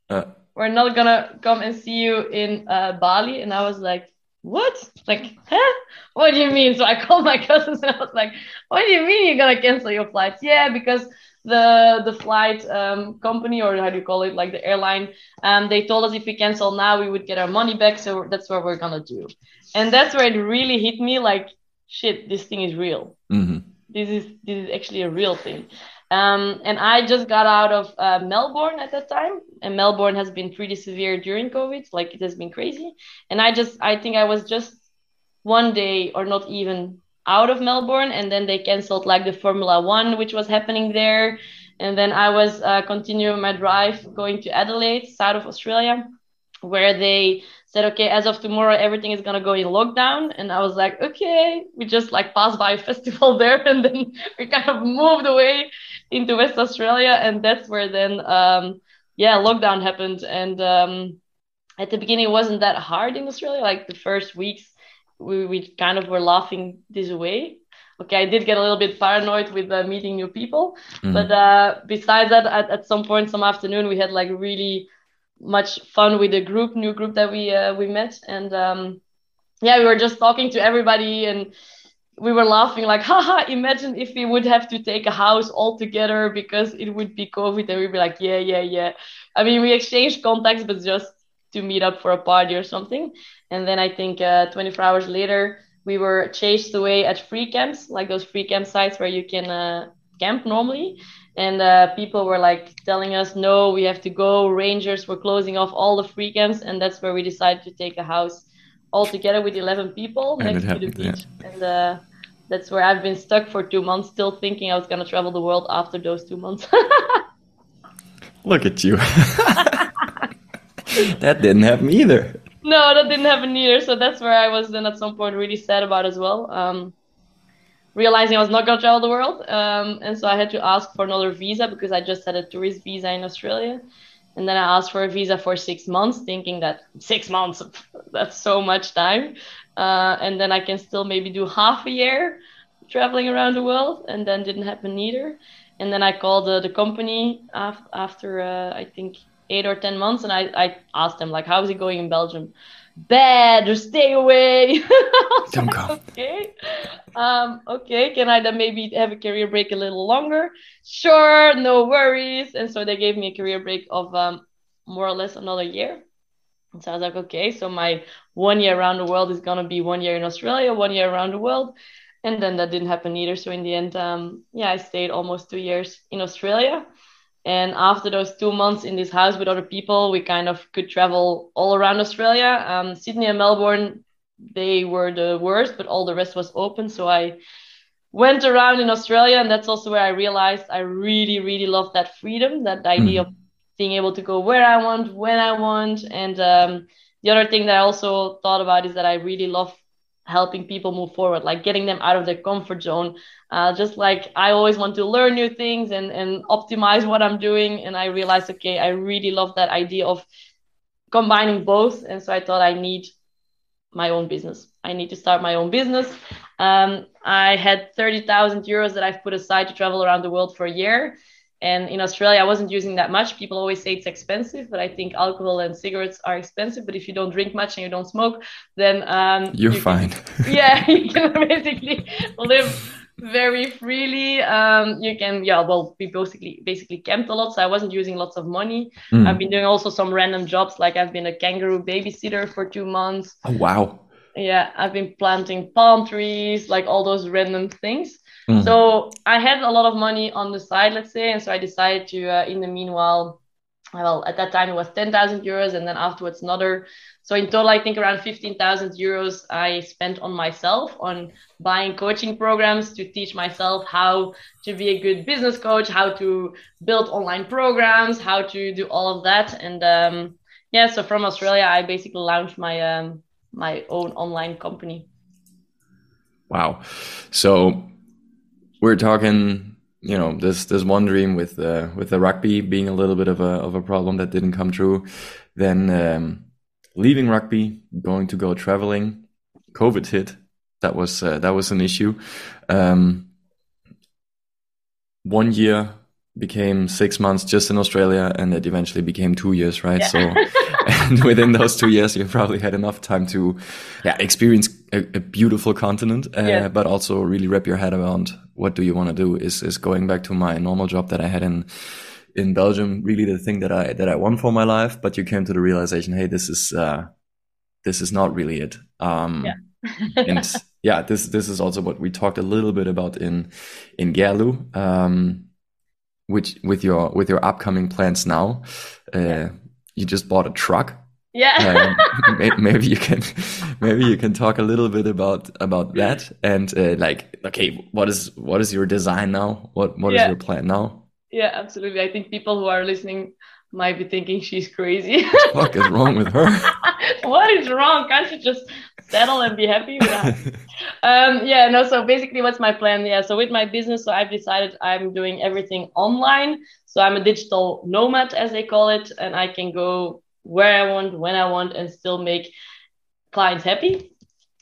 Uh. We're not gonna come and see you in uh, Bali. And I was like, what? Like, huh? What do you mean? So I called my cousins and I was like, what do you mean you're gonna cancel your flights? Yeah, because the the flight um, company or how do you call it, like the airline, um, they told us if we cancel now, we would get our money back. So that's what we're gonna do and that's where it really hit me like shit this thing is real. Mm-hmm. this is this is actually a real thing. Um, and i just got out of uh, melbourne at that time and melbourne has been pretty severe during covid like it has been crazy. And i just i think i was just one day or not even out of melbourne and then they canceled like the formula one which was happening there. And then i was uh, continuing my drive going to adelaide south of australia where they said, okay, as of tomorrow, everything is gonna go in lockdown. And I was like, okay, we just like passed by a festival there, and then we kind of moved away into West Australia, and that's where then, um, yeah, lockdown happened. And um, at the beginning, it wasn't that hard in Australia. Like the first weeks, we we kind of were laughing this away. Okay, I did get a little bit paranoid with uh, meeting new people, mm. but uh, besides that, at, at some point, some afternoon, we had like really much fun with the group, new group that we uh, we met, and um, yeah, we were just talking to everybody and we were laughing like, haha, imagine if we would have to take a house all together because it would be COVID, and we'd be like, yeah, yeah, yeah. I mean, we exchanged contacts, but just to meet up for a party or something. And then I think uh, 24 hours later, we were chased away at free camps, like those free camp sites where you can uh, camp normally and uh, people were like telling us no we have to go. Rangers were closing off all the free camps and that's where we decided to take a house all together with 11 people and next to the beach yeah. and uh, that's where i've been stuck for two months still thinking i was going to travel the world after those two months. Look at you. That didn't happen either. No that didn't happen either. So that's where i was then at some point really sad about as well. Um, realizing I was not going to travel the world. Um, and so I had to ask for another visa because I just had a tourist visa in Australia. And then I asked for a visa for six months, thinking that six months, that's so much time. Uh, and then I can still maybe do half a year. traveling around the world, and then didn't happen either. And then I called uh, the company af- after uh, I think eight or ten months, and I, I asked them like, "How is it going in Belgium?" Bad, or stay away. Don't come. Okay, um, okay. Can I then maybe have a career break a little longer? Sure, no worries. And so they gave me a career break of um, more or less another year. And so I was like, okay, so my one year around the world is gonna be one year in Australia, one year around the world, and then that didn't happen either. So in the end, um, yeah, I stayed almost two years in Australia. And after those two months in this house with other people, we kind of could travel all around Australia. Um, Sydney and Melbourne, they were the worst, but all the rest was open. So I went around in Australia, and that's also where I realized I really, really love that freedom, that idea mm. of being able to go where I want, when I want. And um, the other thing that I also thought about is that I really love helping people move forward, like getting them out of their comfort zone. Uh, just like I always want to learn new things and, and optimize what I'm doing. And I realized, okay, I really love that idea of combining both. And so I thought I need my own business. I need to start my own business. Um, I had 30,000 euros that I've put aside to travel around the world for a year. And in Australia, I wasn't using that much. People always say it's expensive, but I think alcohol and cigarettes are expensive. But if you don't drink much and you don't smoke, then um, you're you fine. Can, yeah, you can basically live very freely. Um, you can, yeah, well, we basically basically camped a lot, so I wasn't using lots of money. Mm. I've been doing also some random jobs, like I've been a kangaroo babysitter for two months. Oh wow! Yeah, I've been planting palm trees, like all those random things. Mm. So I had a lot of money on the side, let's say, and so I decided to, uh, in the meanwhile, well, at that time it was 10,000 euros, and then afterwards another. So in total, I think around 15,000 euros I spent on myself on buying coaching programs to teach myself how to be a good business coach, how to build online programs, how to do all of that, and um, yeah. So from Australia, I basically launched my um, my own online company. Wow. So we're talking you know this this one dream with uh, with the rugby being a little bit of a of a problem that didn't come true. Then um, leaving rugby going to go traveling. Covid hit. That was uh, that was an issue. Um, one year became six months just in Australia, and it eventually became two years, right? Yeah. So, and within those two years, you probably had enough time to, yeah, experience a, a beautiful continent, uh, yeah. but also really wrap your head around what do you want to do. Is is going back to my normal job that I had in in Belgium really the thing that I that I want for my life? But you came to the realization, hey, this is uh, this is not really it. Um, yeah. and yeah, this this is also what we talked a little bit about in in Gerlev. Um, which with your with your upcoming plans now uh, you just bought a truck. Yeah. Um, maybe you can maybe you can talk a little bit about about that and uh, like okay what is what is your design now? What what yeah. is your plan now? Yeah absolutely. I think people who are listening might be thinking she's crazy. What is wrong with her? What is wrong? Can't you just settle and be happy that. um, yeah, no. So basically, what's my plan? Yeah. So with my business, so I've decided I'm doing everything online. So I'm a digital nomad, as they call it, and I can go where I want, when I want, and still make clients happy.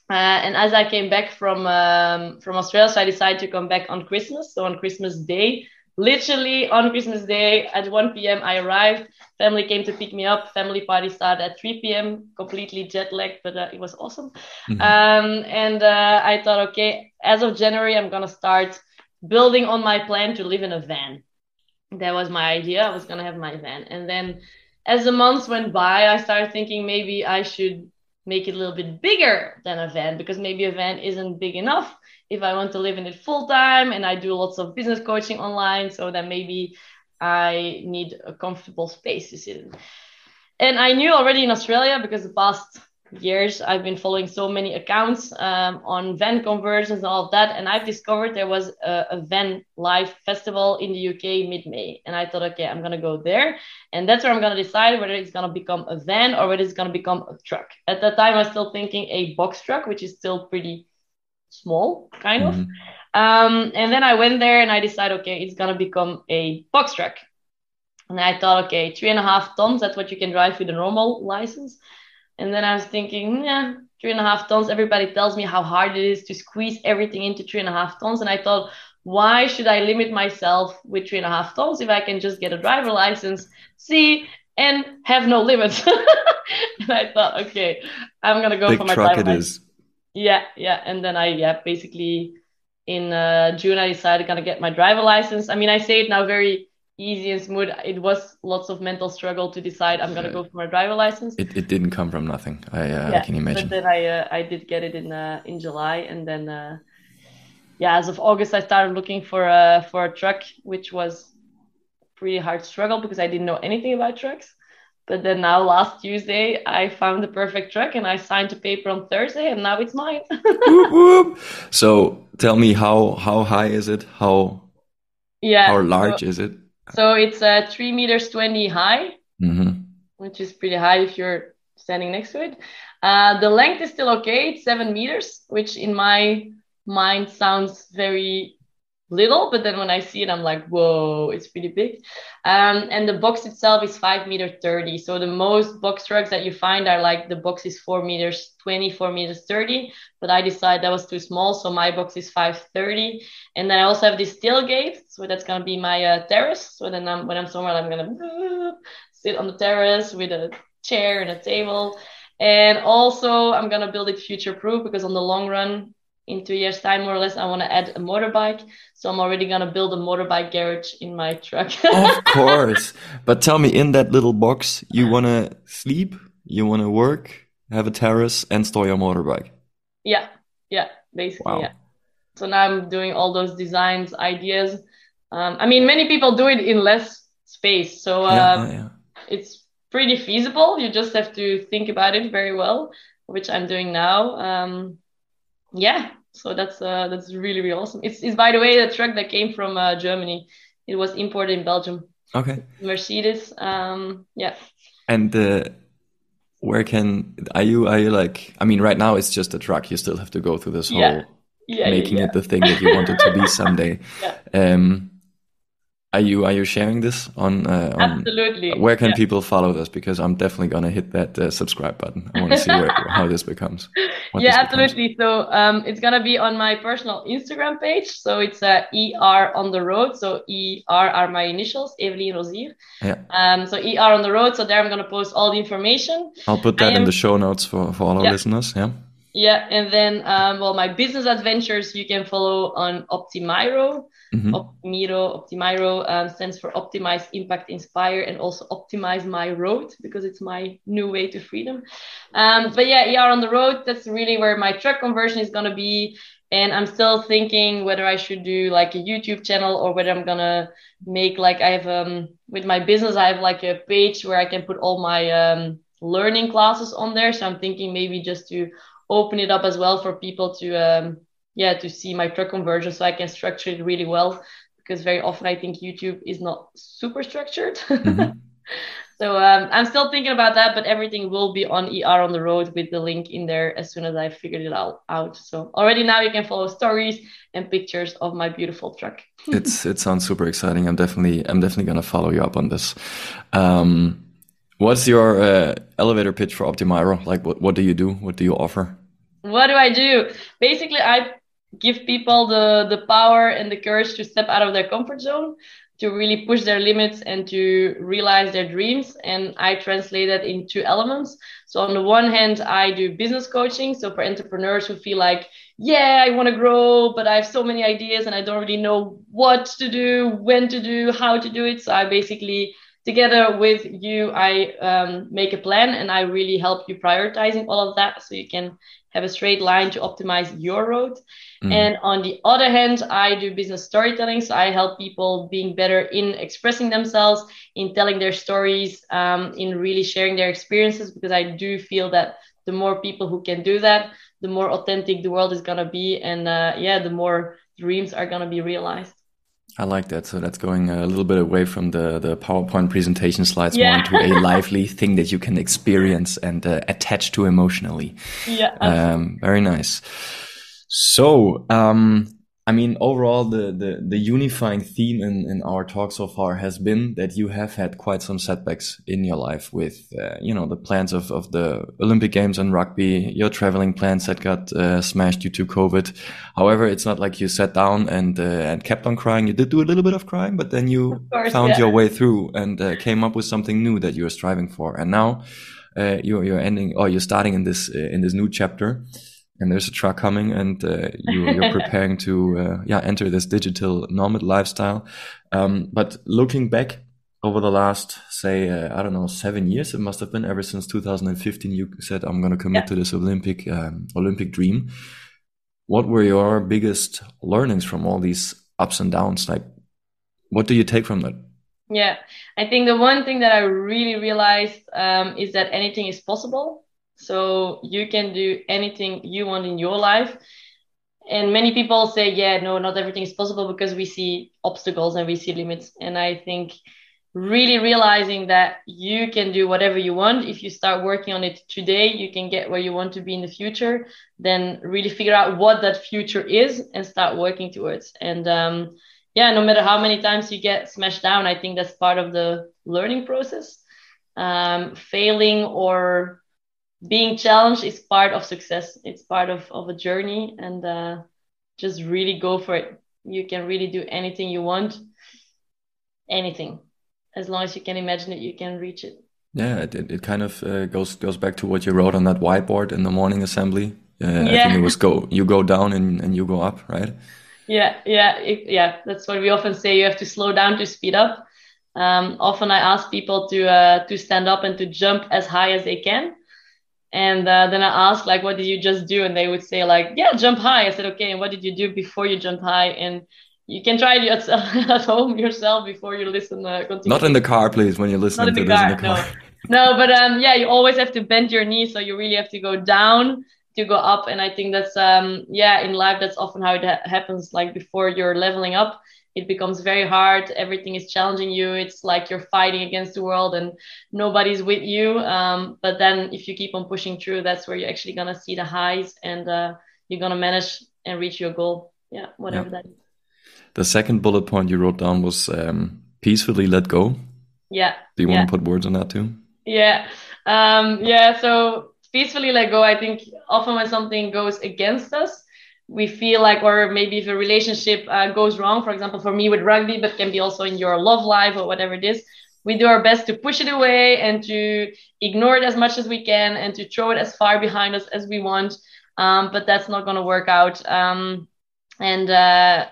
Uh, and as I came back from um, from Australia, so I decided to come back on Christmas. So on Christmas Day, literally on Christmas Day at 1 p.m. I arrived. Family came to pick me up. Family party started at 3 p.m. Completely jet lagged, but uh, it was awesome. Mm-hmm. Um, and uh, I thought, okay, as of January, I'm gonna start building on my plan to live in a van. That was my idea. I was gonna have my van, and then as the months went by, I started thinking maybe I should make it a little bit bigger than a van because maybe a van isn't big enough if I want to live in it full time and I do lots of business coaching online, so then maybe I need a comfortable space to sit in. And I knew already in Australia because the past years I've been following so many accounts um, on van conversions and all of that, and I've discovered there was a, a van live festival in the UK mid May, and I thought, okay, I'm gonna go there, and that's where I'm gonna decide whether it's gonna become a van or whether it's gonna become a truck. At that time, I was still thinking a box truck, which is still pretty small, kind of. Mm-hmm. Um, and then I went there and I decided, okay, it's gonna become a box truck. And I thought, okay, three and a half tons, that's what you can drive with a normal license. And then I was thinking, yeah, three and a half tons. Everybody tells me how hard it is to squeeze everything into three and a half tons. And I thought, why should I limit myself with three and a half tons if I can just get a driver license, see, and have no limits? and I thought, okay, I'm gonna go Big for my truck driver it license. is. Yeah, yeah. And then I, yeah, basically in uh, June, I decided gonna get my driver license. I mean, I say it now very easy and smooth. It was lots of mental struggle to decide I'm gonna Yeah. go for my driver license. It, it didn't come from nothing. I, uh, I Yeah, can But then I, uh, I did get it in uh, in July, and then uh, yeah, as of August, I started looking for a for a truck, which was pretty hard struggle because I didn't know anything about trucks. But then now, last Tuesday, I found the perfect truck, and I signed the paper on Thursday, and now it's mine. Whoop, whoop. So tell me how how high is it? How yeah. how so- large is it? So it's uh, three meters twenty high, hmm which is pretty high if you're standing next to it. Uh, the length is still okay. It's seven meters, which in my mind sounds very little, but then when I see it, I'm like, whoa, it's pretty big. Um, and the box itself is five meter thirty. So the most box trucks that you find are like the box is four meters twenty, four meters thirty. But I decided that was too small, so my box is five thirty. And then I also have this tailgate, so that's gonna be my uh, terrace. So then I'm, when I'm somewhere, I'm gonna sit on the terrace with a chair and a table. And also, I'm gonna build it future proof because on the long run, in two years' time, more or less, I want to add a motorbike. So I'm already gonna build a motorbike garage in my truck. Of course. But tell me, in that little box, you want to sleep, you want to work, have a terrace, and store your motorbike. yeah, yeah, basically, Wow. yeah. So now I'm doing all those designs, ideas. Um, I mean, many people do it in less space, so uh, yeah, yeah, yeah. it's pretty feasible. You just have to think about it very well, which I'm doing now. Um, yeah, so that's uh, that's really really awesome. It's, it's by the way the truck that came from uh, Germany. It was imported in Belgium. Okay. Mercedes. Um, yeah. And uh, where can are you? Are you like? I mean, right now it's just a truck. You still have to go through this whole Yeah. Yeah, making yeah, it the thing that you want it to be someday. Yeah. Um, are you are you sharing this on? Uh, on Absolutely. Where can Yeah. people follow this? Because I'm definitely gonna hit that uh, subscribe button. I want to see where, how this becomes. yeah, this becomes. absolutely. So um, it's gonna be on my personal Instagram page. So it's uh, ER on the road. So ER are my initials, Evelyn Rosier. Yeah. Um, so ER on the road. So there I'm gonna post all the information. I'll put that in the show notes for, for all our Yeah. listeners. Yeah. Yeah, and then um, well, my business adventures you can follow on Optimiro. Mhm. Optimiro, Optimiro um, stands for Optimize, Impact, Inspire, and also Optimize My Road because it's my new way to freedom. Um, but yeah, ER on the road, that's really where my truck conversion is going to be. And I'm still thinking whether I should do like a YouTube channel or whether I'm going to make like I have um, with my business, I have like a page where I can put all my um, learning classes on there. So I'm thinking maybe just to open it up as well for people to um, yeah to see my truck conversion so i can structure it really well because very often i think youtube is not super structured Mhm. so um, i'm still thinking about that but everything will be on er on the road with the link in there as soon as i figured it out, out. so already now you can follow stories and pictures of my beautiful truck it's it sounds super exciting. I'm definitely I'm definitely gonna follow you up on this. Um, what's your uh, elevator pitch for Optimiro? Like, what what do you do? What do you offer? what do I do? Basically, I give people the the power and the courage to step out of their comfort zone, to really push their limits and to realize their dreams. And I translate that in two elements. So on the one hand, I do business coaching. So for entrepreneurs who feel like, yeah, I want to grow, but I have so many ideas and I don't really know what to do, when to do, how to do it. So I basically together with you, I um, make a plan and I really help you prioritizing all of that so you can have a straight line to optimize your road. Mm. And on the other hand, I do business storytelling. So I help people being better in expressing themselves, in telling their stories, um, in really sharing their experiences, because I do feel that the more people who can do that, the more authentic the world is going to be. And uh, yeah, the more dreams are going to be realized. I like that. So that's going a little bit away from the, the PowerPoint presentation slides Yeah. more into a lively thing that you can experience and uh, attach to emotionally. Yeah. Um, very nice. So, um, I mean, overall, the, the, the unifying theme in, in our talk so far has been that you have had quite some setbacks in your life with, uh, you know, the plans of, of the Olympic Games and rugby, your traveling plans that got uh, smashed due to COVID. However, it's not like you sat down and uh, and kept on crying. You did do a little bit of crying, but then you course, found yeah. your way through and uh, came up with something new that you were striving for. And now uh, you're you're ending or you're starting in this uh, in this new chapter and there's a truck coming and uh, you, are preparing to uh, yeah enter this digital nomad lifestyle. Um, but looking back over the last say uh, i don't know seven years it must have been ever since 2015 you said i'm going to commit yeah. to this olympic um, olympic dream. What were your biggest learnings from all these ups and downs? Like what do you take from that? Yeah. I think the one thing that i really realized um, is that anything is possible so you can do anything you want in your life. And many people say, yeah, no, not everything is possible because we see obstacles and we see limits. And I think really realizing that you can do whatever you want if you start working on it today you can get where you want to be in the future then really figure out what that future is and start working towards and um, yeah no matter how many times you get smashed down i think that's part of the learning process um, failing or being challenged is part of success. It's part of, of a journey and uh, just really go for it. You can really do anything you want, anything, as long as you can imagine it, you can reach it. Yeah, it, it, kind of uh, goes goes back to what you wrote on that whiteboard in the morning assembly. Uh, yeah. I think it was go you go down and, and you go up, right? Yeah, yeah, it, yeah. That's what we often say. You have to slow down to speed up. Um, often I ask people to uh, to stand up and to jump as high as they can and uh, then I asked, like, what did you just do? And they would say, like, yeah, jump high. I said, okay, and what did you do before you jump high? And you can try it at, at home yourself before you listen. Uh, Not in the car, please, when you're listening to this in the car. No, no but um, yeah, you always have to bend your knee. So you really have to go down to go up. And I think that's, um, yeah, in life, that's often how it ha- happens. Like before you're leveling up, it becomes very hard. Everything is challenging you. It's like you're fighting against the world and nobody's with you. Um, but then if you keep on pushing through that's where you're actually going to see the highs and uh, you're going to manage and reach your goal. Yeah whatever yeah. that is. The second bullet point you wrote down was um, peacefully let go. Yeah do you yeah. want to put words on that too? Yeah um, yeah so peacefully let go i think often when something goes against us we feel like or maybe if a relationship uh, goes wrong for example for me with rugby but can be also in your love life or whatever it is we do our best to push it away and to ignore it as much as we can and to throw it as far behind us as we want. Um, but that's not going to work out. Um, and uh,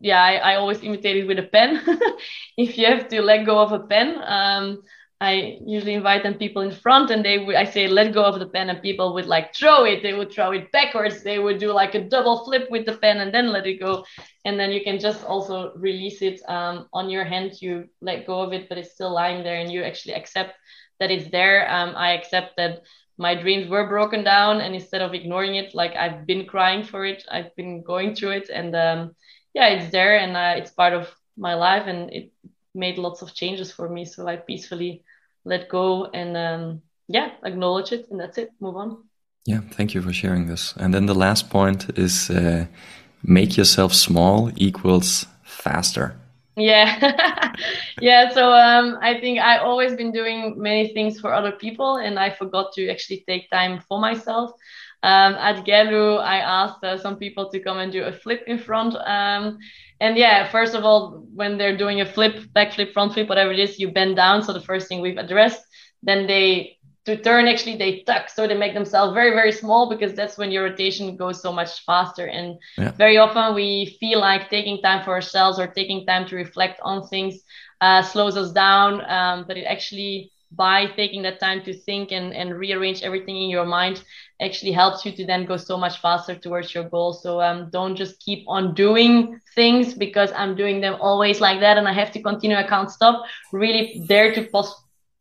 yeah I, I, always imitate it with a pen. If you have to let go of a pen um, I usually invite them people in front and they would, I say, let go of the pen and people would like throw it. They would throw it backwards. They would do like a double flip with the pen and then let it go. And then you can just also release it um, on your hand. You let go of it, but it's still lying there and you actually accept that it's there. Um, I accept that my dreams were broken down and instead of ignoring it, like I've been crying for it, I've been going through it and um, yeah, it's there and uh, it's part of my life and it made lots of changes for me. So I peacefully let go and um, yeah, acknowledge it, and that's it. Move on. Yeah, thank you for sharing this. And then the last point is uh, make yourself small equals faster. Yeah, yeah. So um, I think I always been doing many things for other people, and I forgot to actually take time for myself. Um, at Gerlev, I asked uh, some people to come and do a flip in front. Um, and yeah, first of all, when they're doing a flip, back flip, front flip, whatever it is, you bend down. So the first thing we've addressed. Then they to turn actually they tuck so they make themselves very very small because that's when your rotation goes so much faster and yeah. very often we feel like taking time for ourselves or taking time to reflect on things uh, slows us down um, but it actually by taking that time to think and, and rearrange everything in your mind actually helps you to then go so much faster towards your goal. So um, don't just keep on doing things because I'm doing them always like that and I have to continue. I can't stop. Really dare to pause,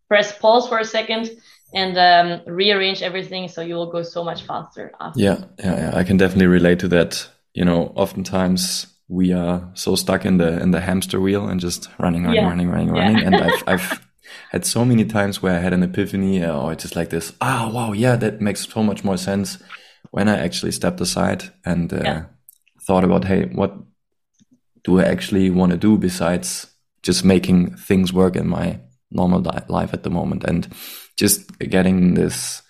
press pause for a second and um, rearrange everything so you will go so much faster. After. Yeah, yeah, yeah, I can definitely relate to that. You know, oftentimes we are so stuck in the in the hamster wheel and just running, running, yeah. running, running, running. Yeah. and I've I've had so many times where I had an epiphany uh, or just like this, ah, oh, wow, yeah, that makes so much more sense when I actually stepped aside and uh, yeah. thought about, hey, what do I actually want to do besides just making things work in my normal life at the moment and just getting this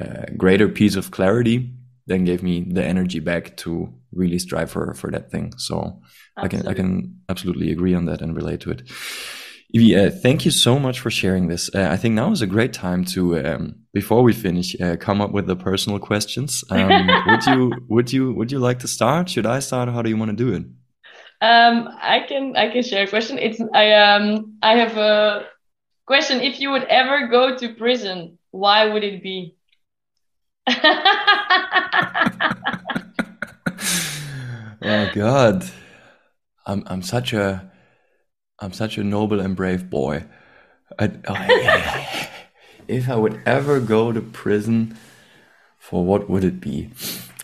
uh, greater piece of clarity then gave me the energy back to really strive for for that thing so absolutely. i can i can absolutely agree on that and relate to it Evie, uh, thank you so much for sharing this. Uh, I think now is a great time to, um, before we finish, uh, come up with the personal questions. Um, would you would you would you like to start? Should I start? How do you want to do it? Um, I can I can share a question. It's I um I have a question. If you would ever go to prison, why would it be? oh God, I'm I'm such a I'm such a noble and brave boy. I, I, if I would ever go to prison, for what would it be?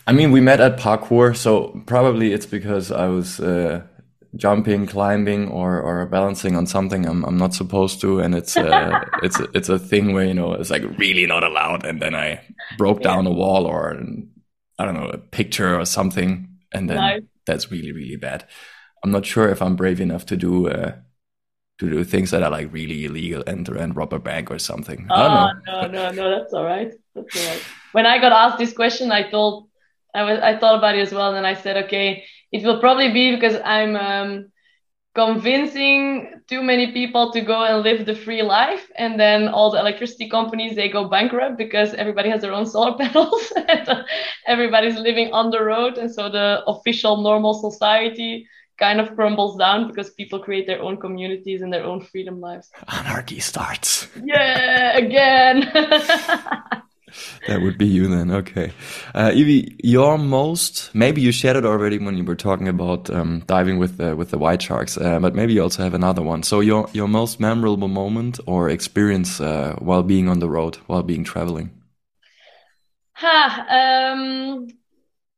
I mean, we met at parkour, so probably it's because I was uh, jumping, climbing, or or balancing on something I'm I'm not supposed to, and it's uh, it's a, it's a thing where you know it's like really not allowed, and then I broke yeah. down a wall or I don't know a picture or something, and then no. that's really really bad. I'm not sure if I'm brave enough to do uh, to do things that are like really illegal, enter and rob a bank or something. Oh no, no, no, that's all right. That's all right. When I got asked this question, I told I was I thought about it as well, and then I said, okay, it will probably be because I'm um, convincing too many people to go and live the free life, and then all the electricity companies they go bankrupt because everybody has their own solar panels, and everybody's living on the road, and so the official normal society kind of crumbles down because people create their own communities and their own freedom lives. Anarchy starts. Yeah, again. that would be you then. Okay. Uh, Evie, your most, maybe you shared it already when you were talking about um, diving with the, with the white sharks, uh, but maybe you also have another one. So your, your most memorable moment or experience uh, while being on the road, while being traveling? Ha, um,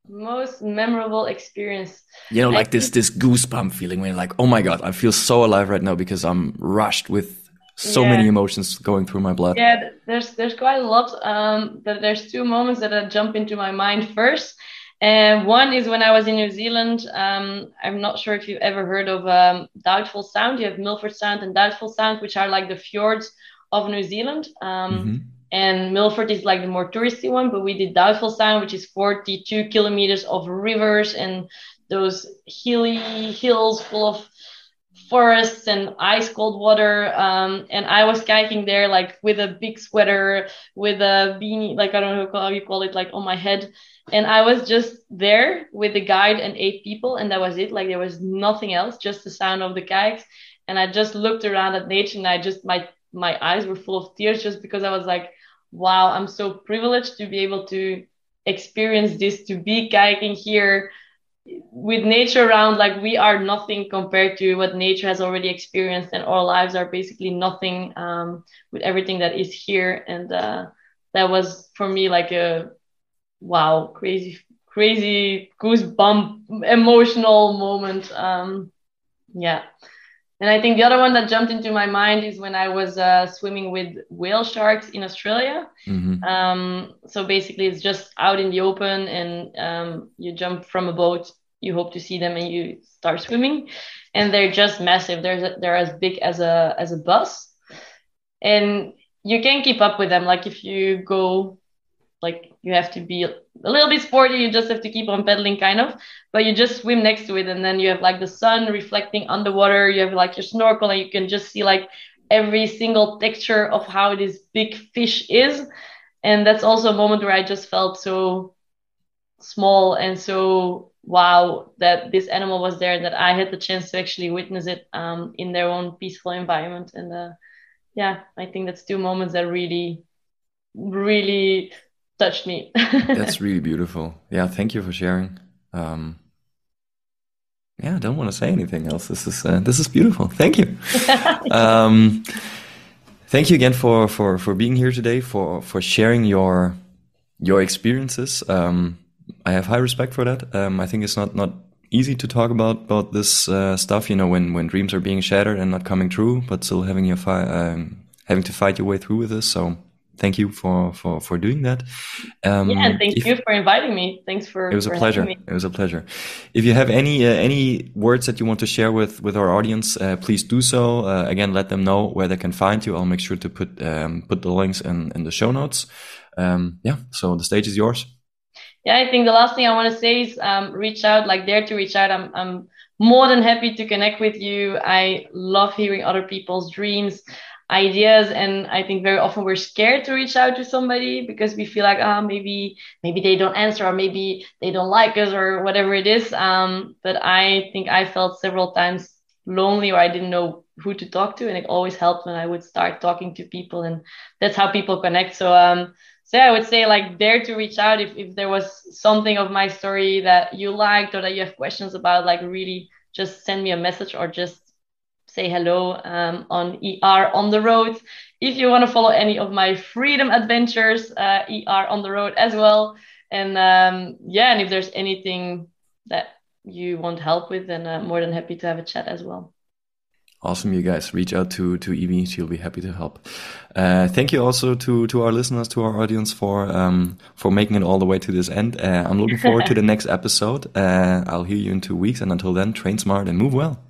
most memorable experience. You know like this this goosebump feeling when you're like oh my god i feel so alive right now because i'm rushed with so yeah. many emotions going through my blood. Yeah there's there's quite a lot um but there's two moments that jump into my mind first. And one is when i was in new zealand um i'm not sure if you've ever heard of um, doubtful sound. You have milford sound and doubtful sound which are like the fjords of new zealand. Um mm-hmm and Milford is like the more touristy one, but we did Doubtful Sound, which is 42 kilometers of rivers and those hilly hills full of forests and ice cold water. Um, and I was kayaking there like with a big sweater, with a beanie, like I don't know how you call it, like on my head. And I was just there with the guide and eight people, and that was it. Like there was nothing else, just the sound of the kayaks. And I just looked around at nature, and I just my my eyes were full of tears just because I was like, wow, I'm so privileged to be able to experience this, to be kayaking here with nature around. Like we are nothing compared to what nature has already experienced, and our lives are basically nothing um, with everything that is here. And uh, that was for me like a wow, crazy, crazy goosebump, emotional moment. Um, yeah. And I think the other one that jumped into my mind is when I was uh, swimming with whale sharks in Australia. Mm-hmm. Um, so basically, it's just out in the open, and um, you jump from a boat. You hope to see them, and you start swimming. And they're just massive. They're they're as big as a as a bus, and you can keep up with them. Like if you go like you have to be a little bit sporty you just have to keep on pedaling kind of but you just swim next to it and then you have like the sun reflecting underwater you have like your snorkel and you can just see like every single texture of how this big fish is and that's also a moment where i just felt so small and so wow that this animal was there and that i had the chance to actually witness it um, in their own peaceful environment and uh, yeah i think that's two moments that really really touched me. That's really beautiful. Yeah, thank you for sharing. Um, yeah, I don't want to say anything else. This is uh, this is beautiful. Thank you. um, thank you again for for for being here today for for sharing your your experiences. Um, I have high respect for that. Um, I think it's not not easy to talk about about this uh, stuff. You know, when when dreams are being shattered and not coming true, but still having your fi- um, having to fight your way through with this. So thank you for for for doing that. Um, yeah, and thank if, you for inviting me. Thanks for. It was a pleasure. It was a pleasure. If you have any uh, any words that you want to share with with our audience, uh, please do so. Uh, again, let them know where they can find you. I'll make sure to put um, put the links in in the show notes. Um, yeah, so the stage is yours. Yeah, I think the last thing I want to say is um, reach out, like dare to reach out. I'm I'm more than happy to connect with you. I love hearing other people's dreams ideas and i think very often we're scared to reach out to somebody because we feel like ah oh, maybe maybe they don't answer or maybe they don't like us or whatever it is. Um, but i think i felt several times lonely or i didn't know who to talk to and it always helped when i would start talking to people and that's how people connect. So um so yeah, I would say like dare to reach out if, if there was something of my story that you liked or that you have questions about, like really just send me a message or just say hello um, on ER on the road. If you want to follow any of my freedom adventures, uh, ER on the road as well. And um, yeah, and if there's anything that you want help with, then I'm more than happy to have a chat as well. Awesome, you guys. Reach out to to Evie; she'll be happy to help. Uh, thank you also to to our listeners, to our audience for um, for making it all the way to this end. Uh, I'm looking forward to the next episode. Uh, I'll hear you in two weeks, and until then, train smart and move well.